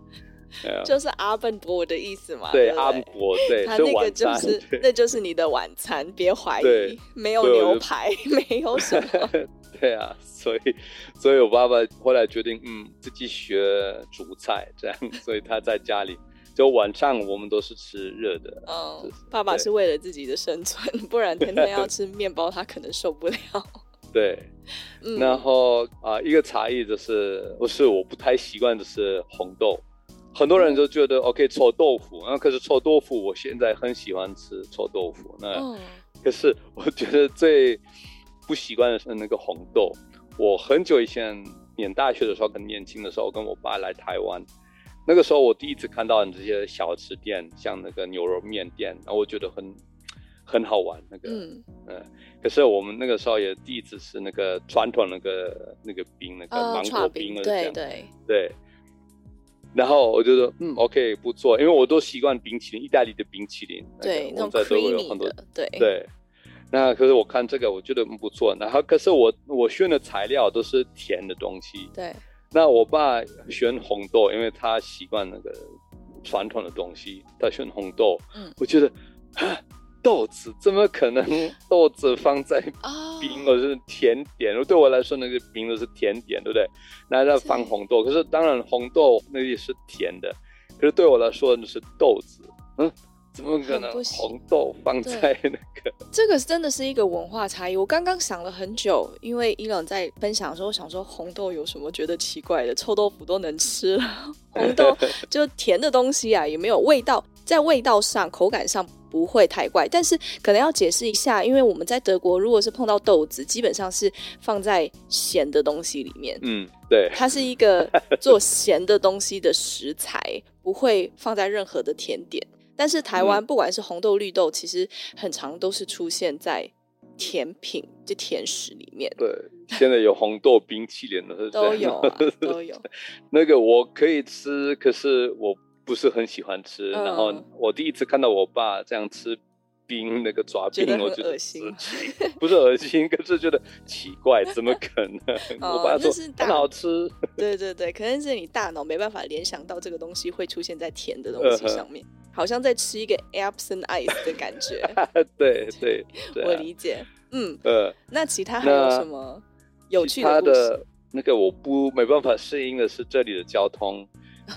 B: 就是阿本伯的意思嘛？
A: 对，阿本伯对，
B: 他那个就是那就是你的晚餐，别怀疑，没有牛排，<laughs> 没有什么。<laughs>
A: 对啊，所以所以我爸爸后来决定，嗯，自己学主菜这样，所以他在家里。就晚上我们都是吃热的。嗯，就是、
B: 爸爸是为了自己的生存，不然天天要 <laughs> 吃面包，他可能受不了。
A: 对，嗯、然后啊、呃，一个差异就是，不是我不太习惯的是红豆。很多人都觉得 OK 臭豆腐，然后可是臭豆腐我现在很喜欢吃臭豆腐。那、嗯、可是我觉得最不习惯的是那个红豆。我很久以前念大学的时候，很年轻的时候，跟我爸来台湾。那个时候我第一次看到你这些小吃店，像那个牛肉面店，然后我觉得很很好玩。那个，嗯，嗯，可是我们那个时候也第一次吃那个传统那个那个冰，那个芒果冰，对对对。然后我就说，嗯，OK，不错，因为我都习惯冰淇淋，意大利的冰淇淋，
B: 对，
A: 我们在德国有很多，
B: 对
A: 对。那可是我看这个，我觉得不错。然后可是我我选的材料都是甜的东西，对。那我爸选红豆，因为他习惯那个传统的东西，他选红豆。嗯，我觉得豆子怎么可能豆子放在冰或者是甜点？哦、对我来说，那个冰都是甜点，对不对？那他放红豆，可是当然红豆那也是甜的，可是对我来说那是豆子。嗯。怎么可能红豆放在那个？
B: 这个真的是一个文化差异。我刚刚想了很久，因为伊朗在分享的时候，我想说红豆有什么觉得奇怪的？臭豆腐都能吃了，<laughs> 红豆就甜的东西啊，也没有味道，在味道上、口感上不会太怪。但是可能要解释一下，因为我们在德国，如果是碰到豆子，基本上是放在咸的东西里面。
A: 嗯，对，
B: 它是一个做咸的东西的食材，不会放在任何的甜点。但是台湾不管是红豆绿豆，其实很常都是出现在甜品，就甜食里面。
A: 对，现在有红豆冰淇淋的，
B: 都有啊，<laughs> 都有。<laughs>
A: 那个我可以吃，可是我不是很喜欢吃。嗯、然后我第一次看到我爸这样吃冰那个抓冰，我觉得恶心，<laughs> 不是恶心，可是觉得奇怪，怎么可能？<laughs> <laughs> 哦、我爸说很好吃。
B: 对对对，可能是你大脑没办法联想到这个东西会出现在甜的东西上面。呃好像在吃一个 Erbsen Eis 的感觉。
A: 对对，对啊、
B: 我理解。嗯呃，那其他还有什么有趣的？
A: 他的那个我不没办法适应的是这里的交通，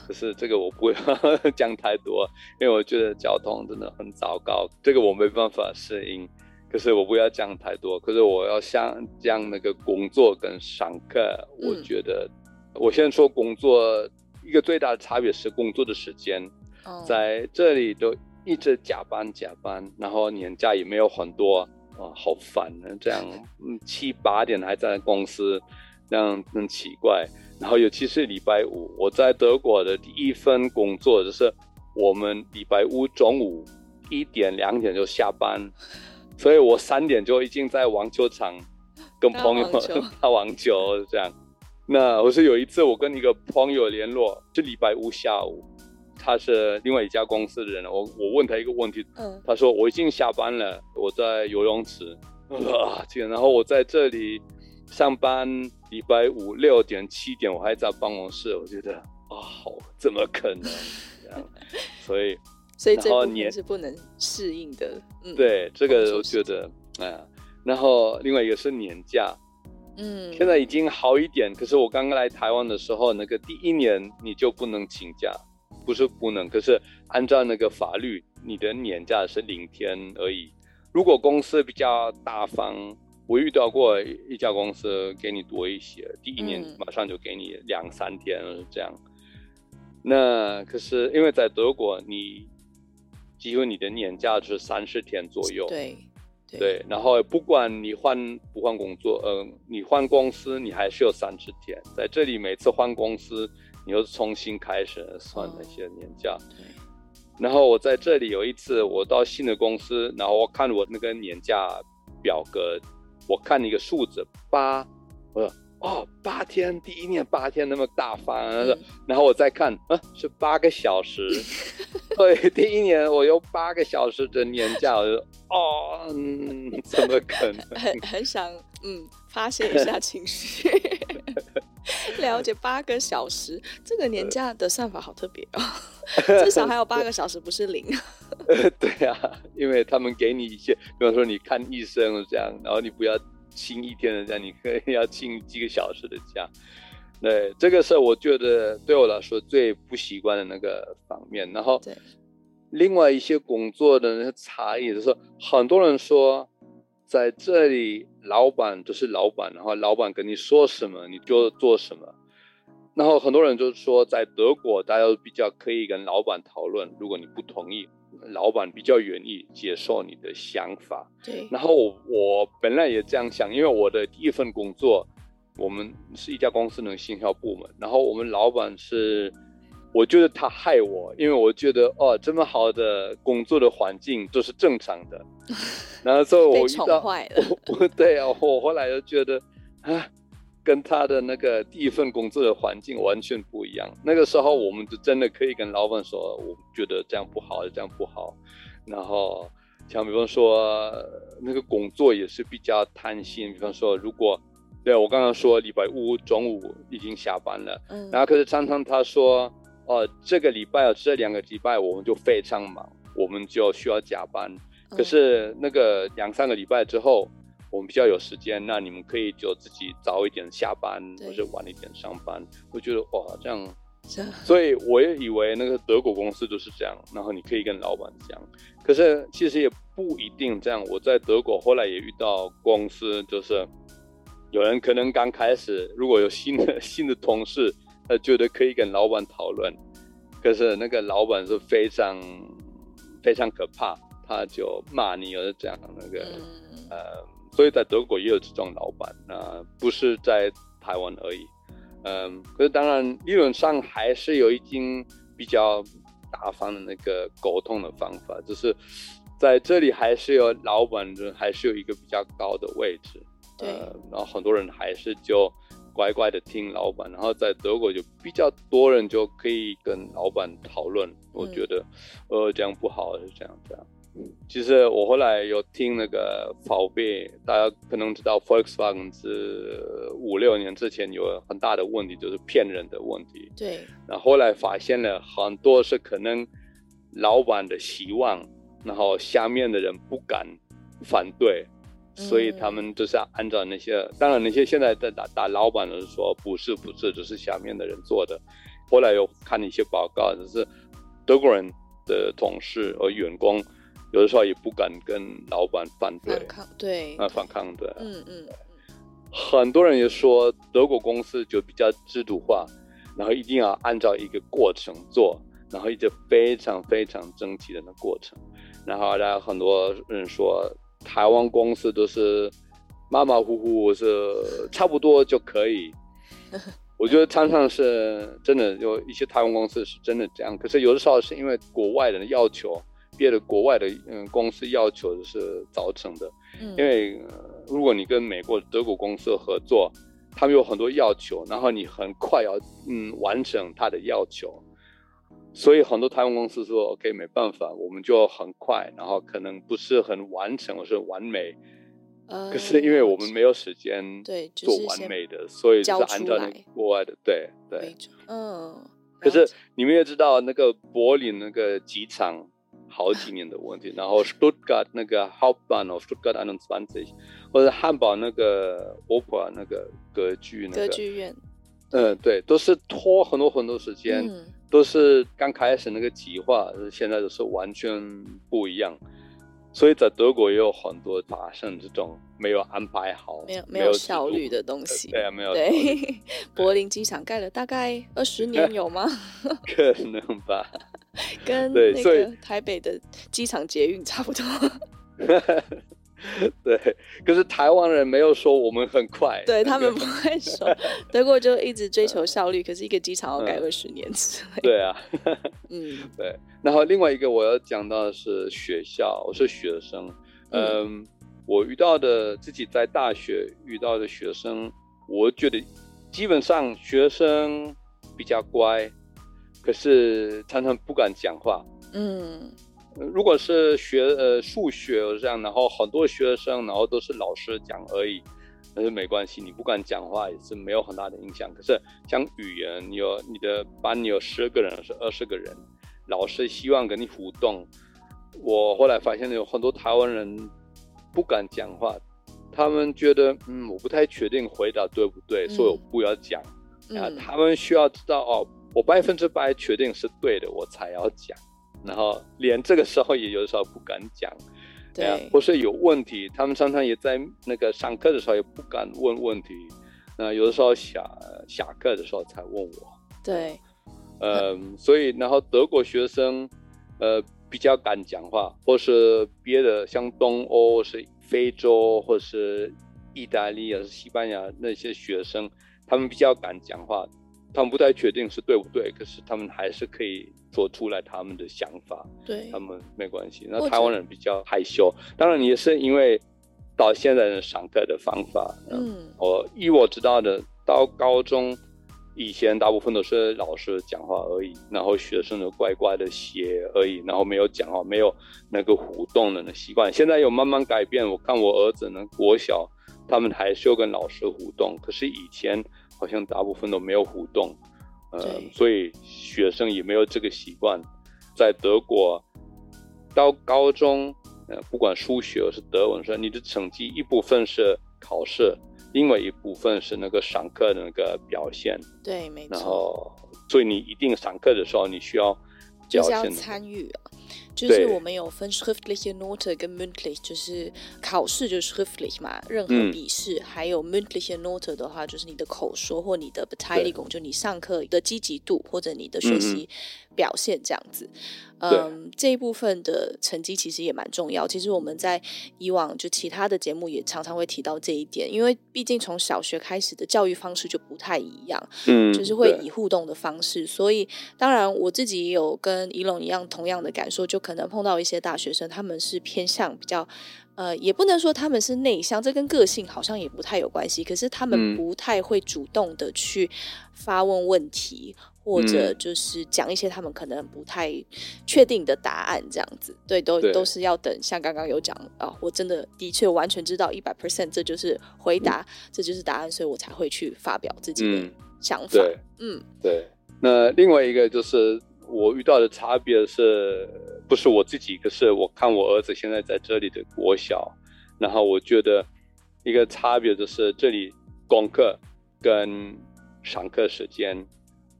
A: 可是这个我不会 <laughs> 讲太多，因为我觉得交通真的很糟糕，这个我没办法适应。可是我不要讲太多，可是我要想讲那个工作跟上课，嗯、我觉得我现在说工作一个最大的差别是工作的时间。在这里都一直加班加班，然后年假也没有很多，啊，好烦呢。这样七八点还在公司，这样很奇怪。然后尤其是礼拜五，我在德国的第一份工作就是我们礼拜五中午一点两点就下班，所以我三点就已经在网球场跟朋友 <laughs> 打网球这样。那我是有一次我跟一个朋友联络，是礼拜五下午。他是另外一家公司的人，我我问他一个问题，嗯，他说我已经下班了，我在游泳池，啊，天，然后我在这里上班，礼拜五六点七点我还在办公室，我觉得啊，好，怎么可能？这样，<laughs> 所以
B: 所以这部分是不能适应的，嗯，
A: 对，这个我觉得，啊，然后另外一个是年假，嗯，现在已经好一点，可是我刚刚来台湾的时候，那个第一年你就不能请假。不是不能，可是按照那个法律，你的年假是零天而已。如果公司比较大方，我遇到过一家公司给你多一些，第一年马上就给你两三天这样。嗯、那可是因为在德国，你几乎你的年假是三十天左右。对对，然后不管你换不换工作，嗯、呃，你换公司，你还是有三十天。在这里每次换公司。你又重新开始算那些年假，哦、然后我在这里有一次，我到新的公司，然后我看我那个年假表格，我看一个数字八，我说哦，八天，第一年八天那么大方，嗯、然后我再看啊是八个小时，<laughs> 对，第一年我有八个小时的年假，我就哦、嗯，怎么可能？
B: 很很想嗯发泄一下情绪。了解八个小时，这个年假的算法好特别哦，<laughs> 至少还有八个小时不是零。<laughs>
A: 对啊，因为他们给你一些，比方说你看医生这样，然后你不要请一天的假，你可以要请几个小时的假。对，这个是我觉得对我来说最不习惯的那个方面。然后，对另外一些工作的那些差异，就是说很多人说。在这里，老板就是老板，然后老板跟你说什么你就做什么。然后很多人就是说，在德国，大家都比较可以跟老板讨论，如果你不同意，老板比较愿意接受你的想法。
B: 对。
A: 然后我，我本来也这样想，因为我的第一份工作，我们是一家公司的行销部门，然后我们老板是。我觉得他害我，因为我觉得哦，这么好的工作的环境都是正常的，<laughs> 然后所以我遇到，我，<laughs> 我对啊，我后来就觉得啊，跟他的那个第一份工作的环境完全不一样。那个时候，我们就真的可以跟老板说，我觉得这样不好，这样不好。然后像比方说，那个工作也是比较贪心，比方说，如果对我刚刚说礼拜五中午已经下班了，嗯，然后可是常常他说。哦，这个礼拜啊，这两个礼拜我们就非常忙，我们就需要加班。可是那个两三个礼拜之后，我们比较有时间，那你们可以就自己早一点下班，或者晚一点上班。我觉得哇，这样 <laughs> 所以我也以为那个德国公司就是这样，然后你可以跟老板讲。可是其实也不一定这样。我在德国后来也遇到公司，就是有人可能刚开始，如果有新的 <laughs> 新的同事，他觉得可以跟老板讨论，可是那个老板是非常非常可怕，他就骂你，或者这样那个、嗯、呃，所以在德国也有这种老板，那不是在台湾而已。嗯，可是当然，理论上还是有一定比较大方的那个沟通的方法，就是在这里还是有老板，就还是有一个比较高的位置。对。呃，然后很多人还是就乖乖的听老板，然后在德国就比较多人就可以跟老板讨论。嗯。我觉得，呃，这样不好，是这样这样。其实我后来有听那个 VW，大家可能知道 Volkswagen 是五六年之前有很大的问题，就是骗人的问题。
B: 对。
A: 然后后来发现了很多是可能老板的希望，然后下面的人不敢反对，所以他们就是按照那些。嗯、当然那些现在在打打老板的说不是不是，只是下面的人做的。后来又看一些报告，就是德国人的同事和员工。有的时候也不敢跟老板反对，
B: 反抗对，
A: 啊，反抗的，
B: 嗯嗯，
A: 很多人也说德国公司就比较制度化，然后一定要按照一个过程做，然后一个非常非常整齐的那过程，然后然后很多人说台湾公司都是马马虎虎，是差不多就可以，<laughs> 我觉得常常是真的有一些台湾公司是真的这样，可是有的时候是因为国外人的要求。别的国外的嗯公司要求是造成的，嗯、因为、呃、如果你跟美国、德国公司合作，他们有很多要求，然后你很快要嗯完成他的要求，所以很多台湾公司说 OK 没办法，我们就很快，然后可能不是很完成或是完美，呃，可是因为我们没有时间对做完美的，所以是按照那个国外的对对，嗯，可是你们也知道那个柏林那个机场。好几年的问题，然后 Stuttgart 那个 Hauptbahnhof Stuttgart 21，或者汉堡那个 Opera 那个歌剧那个歌剧院，嗯，对，都是拖很多很多时间，嗯、都是刚开始那个计划，现在都是完全不一样，所以在德国也有很多发生这种没有安排好、
B: 没有没有效率的东西。
A: 对啊，没有。
B: 对，柏林机场盖了大概二十年有吗？<laughs>
A: 可能吧。
B: 跟那个台北的机场捷运差不多。<laughs> <laughs>
A: 对，可是台湾人没有说我们很快，
B: 对他们不会说。德国就一直追求效率，可是一个机场要改二十年之类。
A: 对啊，嗯，<laughs> 对。然后另外一个我要讲到的是学校，我是学生，嗯，嗯，我遇到的自己在大学遇到的学生，我觉得基本上学生比较乖。可是常常不敢讲话。嗯，如果是学呃数学这样，然后很多学生，然后都是老师讲而已，那是没关系。你不敢讲话也是没有很大的影响。可是讲语言，你有你的班，你有十个人是二十个人，老师希望跟你互动。我后来发现有很多台湾人不敢讲话，他们觉得嗯，我不太确定回答对不对，所以我不要讲。嗯、啊，他们需要知道哦。我百分之百确定是对的，我才要讲。然后连这个时候也有的时候不敢讲，对啊，或是有问题，他们常常也在那个上课的时候也不敢问问题。那有的时候下下课的时候才问我。
B: 对，
A: 嗯，所以然后德国学生呃比较敢讲话，或是别的像东欧是非洲或是意大利啊、西班牙那些学生，他们比较敢讲话。他们不太确定是对不对，可是他们还是可以做出来他们的想法。
B: 对，
A: 他们没关系。那台湾人比较害羞，当然也是因为到现在的上课的方法。嗯，我依我知道的，到高中以前大部分都是老师讲话而已，然后学生就乖乖的写而已，然后没有讲话，没有那个互动的那习惯。现在有慢慢改变，我看我儿子呢，国小他们还是有跟老师互动，可是以前。好像大部分都没有互动，呃，所以学生也没有这个习惯。在德国，到高中，呃，不管数学还是德文，说你的成绩一部分是考试，另外一部分是那个上课的那个表现。
B: 对，没错。
A: 然后所以你一定上课的时候你需要
B: 就是要参与啊。就是我们有分 schriftliche Note 跟 mündlich，就是考试就是 schriftlich 嘛，任何笔试，嗯、还有 mündliche Note 的话，就是你的口说或你的 Beteiligung，就你上课的积极度或者你的学习表现这样子。嗯，这一部分的成绩其实也蛮重要。其实我们在以往就其他的节目也常常会提到这一点，因为毕竟从小学开始的教育方式就不太一样，嗯，就是会以互动的方式。所以当然我自己也有跟怡龙一样同样的感受，就可能碰到一些大学生，他们是偏向比较，呃，也不能说他们是内向，这跟个性好像也不太有关系。可是他们不太会主动的去发问问题。或者就是讲一些他们可能不太确定的答案，这样子，对，都都是要等。像刚刚有讲啊，我真的的确完全知道一百 percent，这就是回答，这就是答案，所以我才会去发表自己的想法。
A: 嗯，对。那另外一个就是我遇到的差别是，不是我自己，可是我看我儿子现在在这里的国小，然后我觉得一个差别就是这里功课跟上课时间。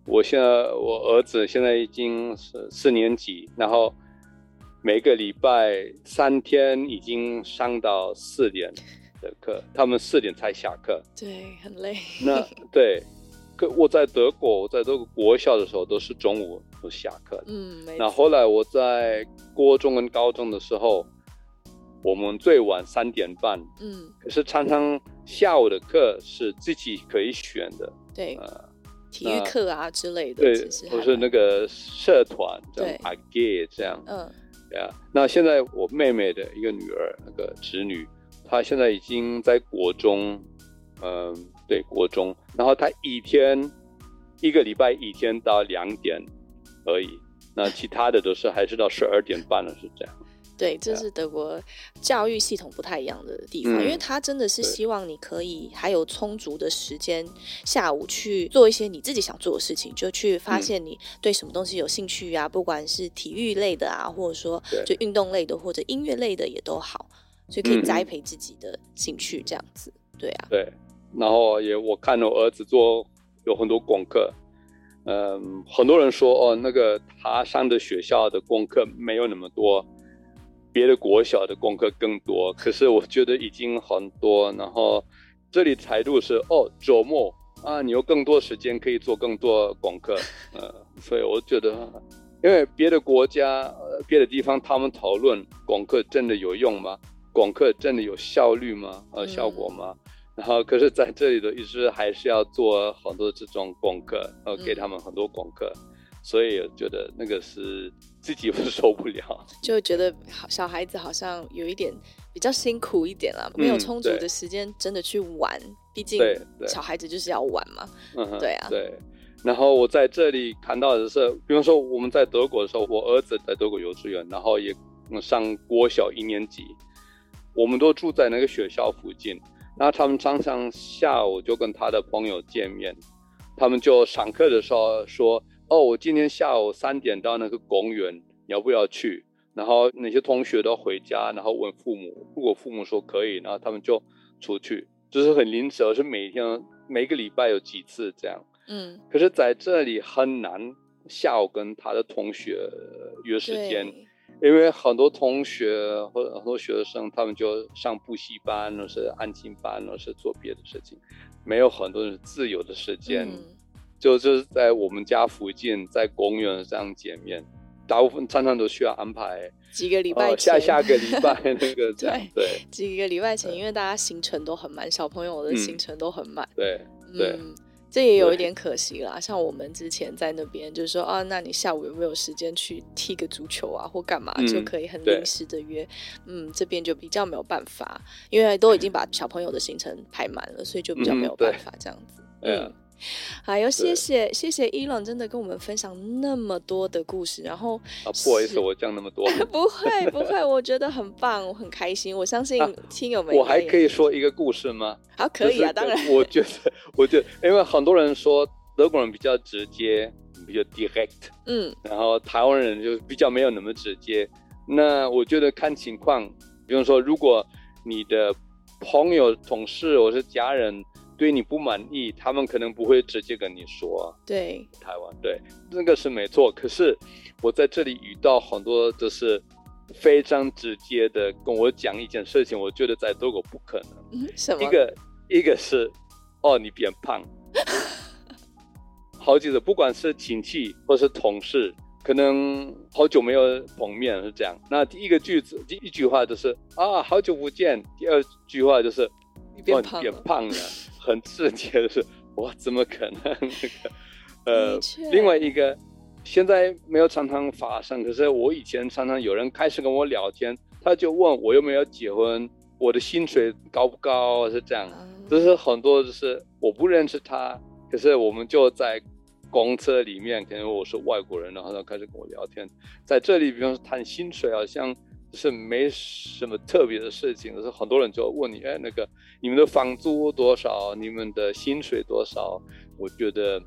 A: 我现在我儿子现在已经是四年级，然后每个礼拜三天已经上到四点的课，他们四点才下课。
B: 对，很累。
A: 那对，可我在德国，我在德国国小的时候都是中午都下课。嗯，那后来我在国中跟高中的时候，我们最晚三点半。嗯。可是常常下午的课是自己可以选的。
B: 对。呃体育课啊之类的，
A: 对，或是那个社团，对，AG 这样，嗯，对啊。那现在我妹妹的一个女儿，那个侄女，她现在已经在国中，嗯，对，国中。然后她一天一个礼拜一天到两点而已，那其他的都是还是到十二点半了，是这样。<laughs>
B: 对，这是德国教育系统不太一样的地方，嗯、因为他真的是希望你可以还有充足的时间，下午去做一些你自己想做的事情，就去发现你对什么东西有兴趣啊，嗯、不管是体育类的啊，或者说就运动类的或者音乐类的也都好，所以可以栽培自己的兴趣这样子。对啊，
A: 对，然后也我看我儿子做有很多功课，嗯，很多人说哦，那个他上的学校的功课没有那么多。别的国小的功课更多，可是我觉得已经很多。然后这里态度是哦，周末啊，你有更多时间可以做更多功课，<laughs> 呃，所以我觉得，因为别的国家、呃、别的地方他们讨论功课真的有用吗？功课真的有效率吗？呃，效果吗？嗯、然后可是在这里的一直还是要做很多这种功课，然后给他们很多功课。嗯所以我觉得那个是自己会 <laughs> 受不了，
B: 就觉得好小孩子好像有一点比较辛苦一点啦，没有充足的时间真的去玩，毕竟小孩子就是要玩嘛。嗯，对啊。
A: 对。然后我在这里看到的是，比方说我们在德国的时候，我儿子在德国幼稚园，然后也上国小一年级，我们都住在那个学校附近，然后他们常常下午就跟他的朋友见面，他们就上课的时候说。哦，我今天下午三点到那个公园，你要不要去？然后那些同学都回家，然后问父母，如果父母说可以，然后他们就出去，就是很临时，是每天每个礼拜有几次这样。嗯。可是在这里很难下午跟他的同学约时间，对因为很多同学或者很多学生他们就上补习班，或是安静班，或是做别的事情，没有很多人自由的时间。嗯就就是在我们家附近，在公园这样见面，大部分常常都需要安排
B: 几个礼拜
A: 下下个礼拜那个 <laughs> 这样对，对
B: 几个礼拜前，因为大家行程都很满，小朋友的行程都很满、嗯，对
A: 对、
B: 嗯，这也有一点可惜啦。像我们之前在那边，就是说啊，那你下午有没有时间去踢个足球啊，或干嘛、嗯、就可以很临时的约？嗯，这边就比较没有办法，因为都已经把小朋友的行程排满了，所以就比较没有办法这样子，嗯。嗯好，哟，谢谢谢谢 Elon，真的跟我们分享那么多的故事，然后
A: 啊，不好意思，我讲那么多，<laughs>
B: 不会不会，我觉得很棒，我很开心，我相信听友们、啊，
A: 我还可以说一个故事吗？
B: 好，可以啊，当然，
A: 我觉得，我觉得，因为很多人说德国人比较直接，比较 direct，嗯，然后台湾人就比较没有那么直接，那我觉得看情况，比如说，如果你的朋友、同事或是家人。对你不满意，他们可能不会直接跟你说。
B: 对，
A: 台湾对，那个是没错。可是我在这里遇到很多就是非常直接的跟我讲一件事情，我觉得在德国不可能。
B: 嗯，什么？
A: 一个一个是，哦，你变胖。<laughs> 好几个，不管是亲戚或是同事，可能好久没有碰面是这样。那第一个句子，第一句话就是啊，好久不见。第二句话就是
B: 你变胖了，
A: 哦，你变胖了，很直接的是，哇，怎么可能？<laughs> 那个，呃，另外一个，现在没有常常发生，可是我以前常常有人开始跟我聊天，他就问我有没有结婚，我的薪水高不高，是这样。就是很多就是我不认识他，可是我们就在。公车里面，可能我是外国人，然后他开始跟我聊天。在这里，比方说谈薪水，好像是没什么特别的事情。可是很多人就问你，哎，那个你们的房租多少？你们的薪水多少？我觉得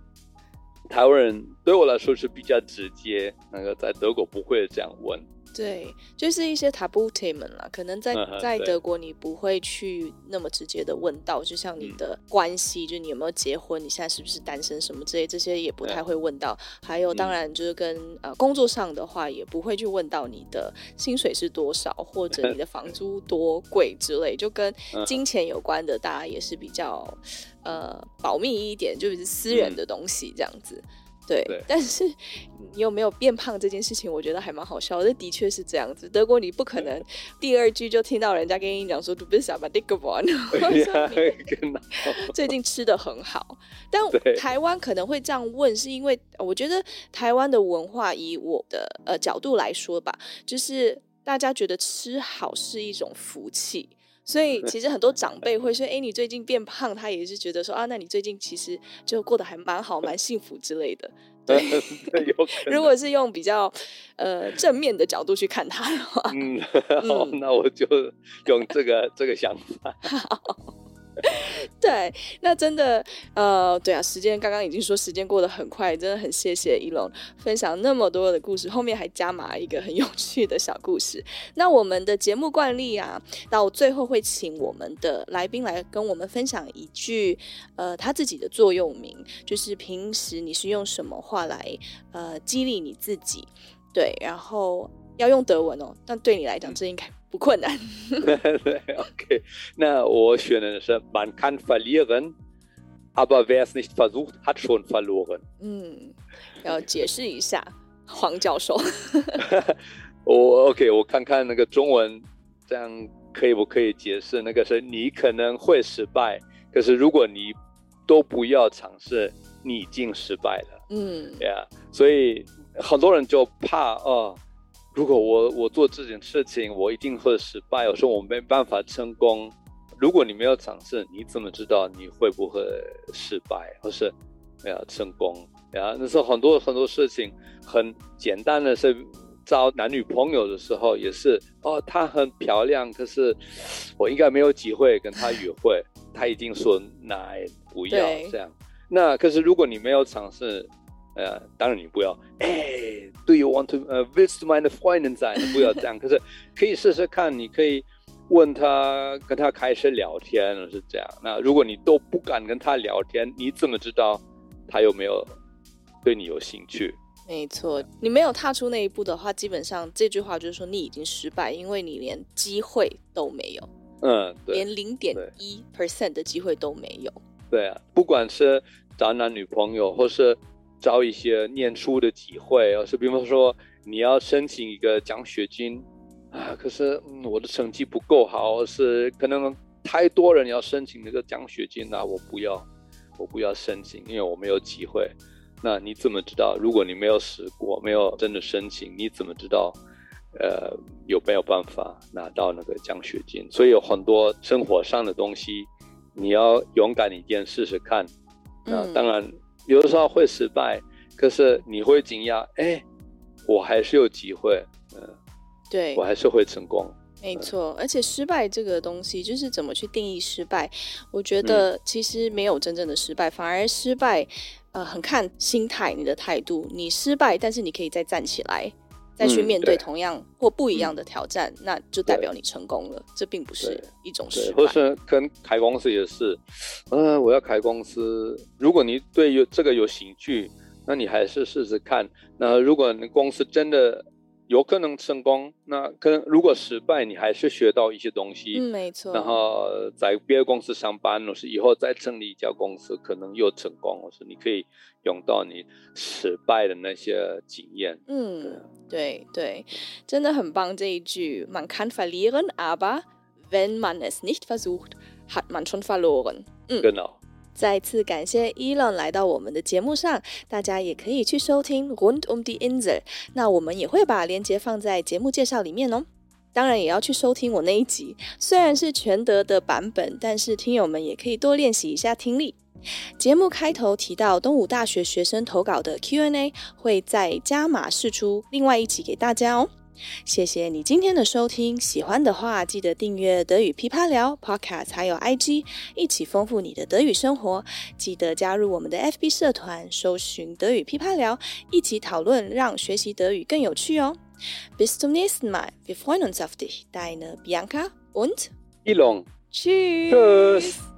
A: 台湾人对我来说是比较直接，那个在德国不会这样问。
B: 对，就是一些 Tabuthemen 啦，可能在在德国你不会去那么直接的问到，就像你的关系，嗯、就你有没有结婚，你现在是不是单身什么之类，这些也不太会问到。还有，当然就是跟、嗯、呃工作上的话，也不会去问到你的薪水是多少，或者你的房租多贵之类，就跟金钱有关的，大家也是比较呃保密一点，就是私人的东西这样子。嗯对，对，但是你有没有变胖这件事情，我觉得还蛮好笑的。的确是这样子，德国你不可能 <laughs> 第二句就听到人家跟你讲说 <laughs> “杜比萨巴迪格瓦”，<laughs> 最近吃的很好。但台湾可能会这样问，是因为我觉得台湾的文化，以我的呃角度来说吧，就是大家觉得吃好是一种福气。所以其实很多长辈会说：“哎，你最近变胖。”他也是觉得说：“啊，那你最近其实就过得还蛮好，蛮幸福之类的。”对，<laughs> 如果是用比较呃正面的角度去看他的话，<laughs>
A: 嗯，好，那我就用这个这个想法。<laughs>
B: 好。<laughs> 对，那真的，呃，对啊，时间刚刚已经说时间过得很快，真的很谢谢一龙分享那么多的故事，后面还加码一个很有趣的小故事。那我们的节目惯例啊，到最后会请我们的来宾来跟我们分享一句，呃，他自己的座右铭，就是平时你是用什么话来，呃，激励你自己？对，然后要用德文哦，但对你来讲，这应该。不困难。<laughs>
A: 对，OK，那我选的是 Man kann verlieren, aber wer es nicht versucht, hat schon verloren。
B: 嗯，要解释一下，黄教授。<laughs>
A: 我 OK，我看看那个中文，这样可以不可以解释？那个是你可能会失败，可是如果你都不要尝试，你已经失败了。嗯，对啊，所以很多人就怕哦。如果我我做这件事情，我一定会失败。我说我没办法成功。如果你没有尝试，你怎么知道你会不会失败，或是没有成功？啊，那时候很多很多事情很简单的是找男女朋友的时候，也是哦，她很漂亮，可是我应该没有机会跟她约会。她一定说奶不要这样。那可是如果你没有尝试。呃，当然你不要，哎，Do you want to？呃，Willst meine Freundin sein？不要这样。可是可以试试看，你可以问他，跟他开始聊天，是这样。那如果你都不敢跟他聊天，你怎么知道他有没有对你有兴趣？
B: 没错，你没有踏出那一步的话，基本上这句话就是说你已经失败，因为你连机会都没有。
A: 嗯，对，
B: 连零点一 percent 的机会都没有。
A: 对啊，不管是找男女朋友，或是。找一些念书的机会，而是比方说你要申请一个奖学金啊，可是、嗯、我的成绩不够好，是可能太多人要申请那个奖学金，那我不要，我不要申请，因为我没有机会。那你怎么知道？如果你没有试过，没有真的申请，你怎么知道？呃，有没有办法拿到那个奖学金？所以有很多生活上的东西，你要勇敢一点试试看。那当然。嗯有的时候会失败，可是你会惊讶，哎，我还是有机会，嗯，
B: 对，
A: 我还是会成功。
B: 没错，而且失败这个东西，就是怎么去定义失败？我觉得其实没有真正的失败，嗯、反而失败，呃，很看心态、你的态度。你失败，但是你可以再站起来。再去面对同样或不一样的挑战，嗯、那就代表你成功了。这并不是一种失败。
A: 或是跟开公司也是，呃，我要开公司。如果你对有这个有兴趣，那你还是试试看。那如果你公司真的有可能成功，那可能如果失败，你还是学到一些东西。
B: 嗯，没错。
A: 然后在别的公司上班，或是以后再成立一家公司，可能又成功，或是你可以用到你失败的那些经验。
B: 嗯，对对，真的很棒这一句。Man kann verlieren, aber wenn man es nicht versucht, hat man schon verloren。
A: 嗯，对的。
B: 再次感谢 Elon 来到我们的节目上，大家也可以去收听 Rund um die Insel。那我们也会把链接放在节目介绍里面哦。当然也要去收听我那一集，虽然是全德的版本，但是听友们也可以多练习一下听力。节目开头提到东吴大学学生投稿的 Q&A，会再加码释出另外一集给大家哦。谢谢你今天的收听，喜欢的话记得订阅德语噼啪聊 Podcast，还有 IG，一起丰富你的德语生活。记得加入我们的 FB 社团，搜寻德语噼啪聊，一起讨论，让学习德语更有趣哦。Bis zum nächsten Mal, wir freuen uns auf dich, deine Bianca und. Tschüss. Tschüss.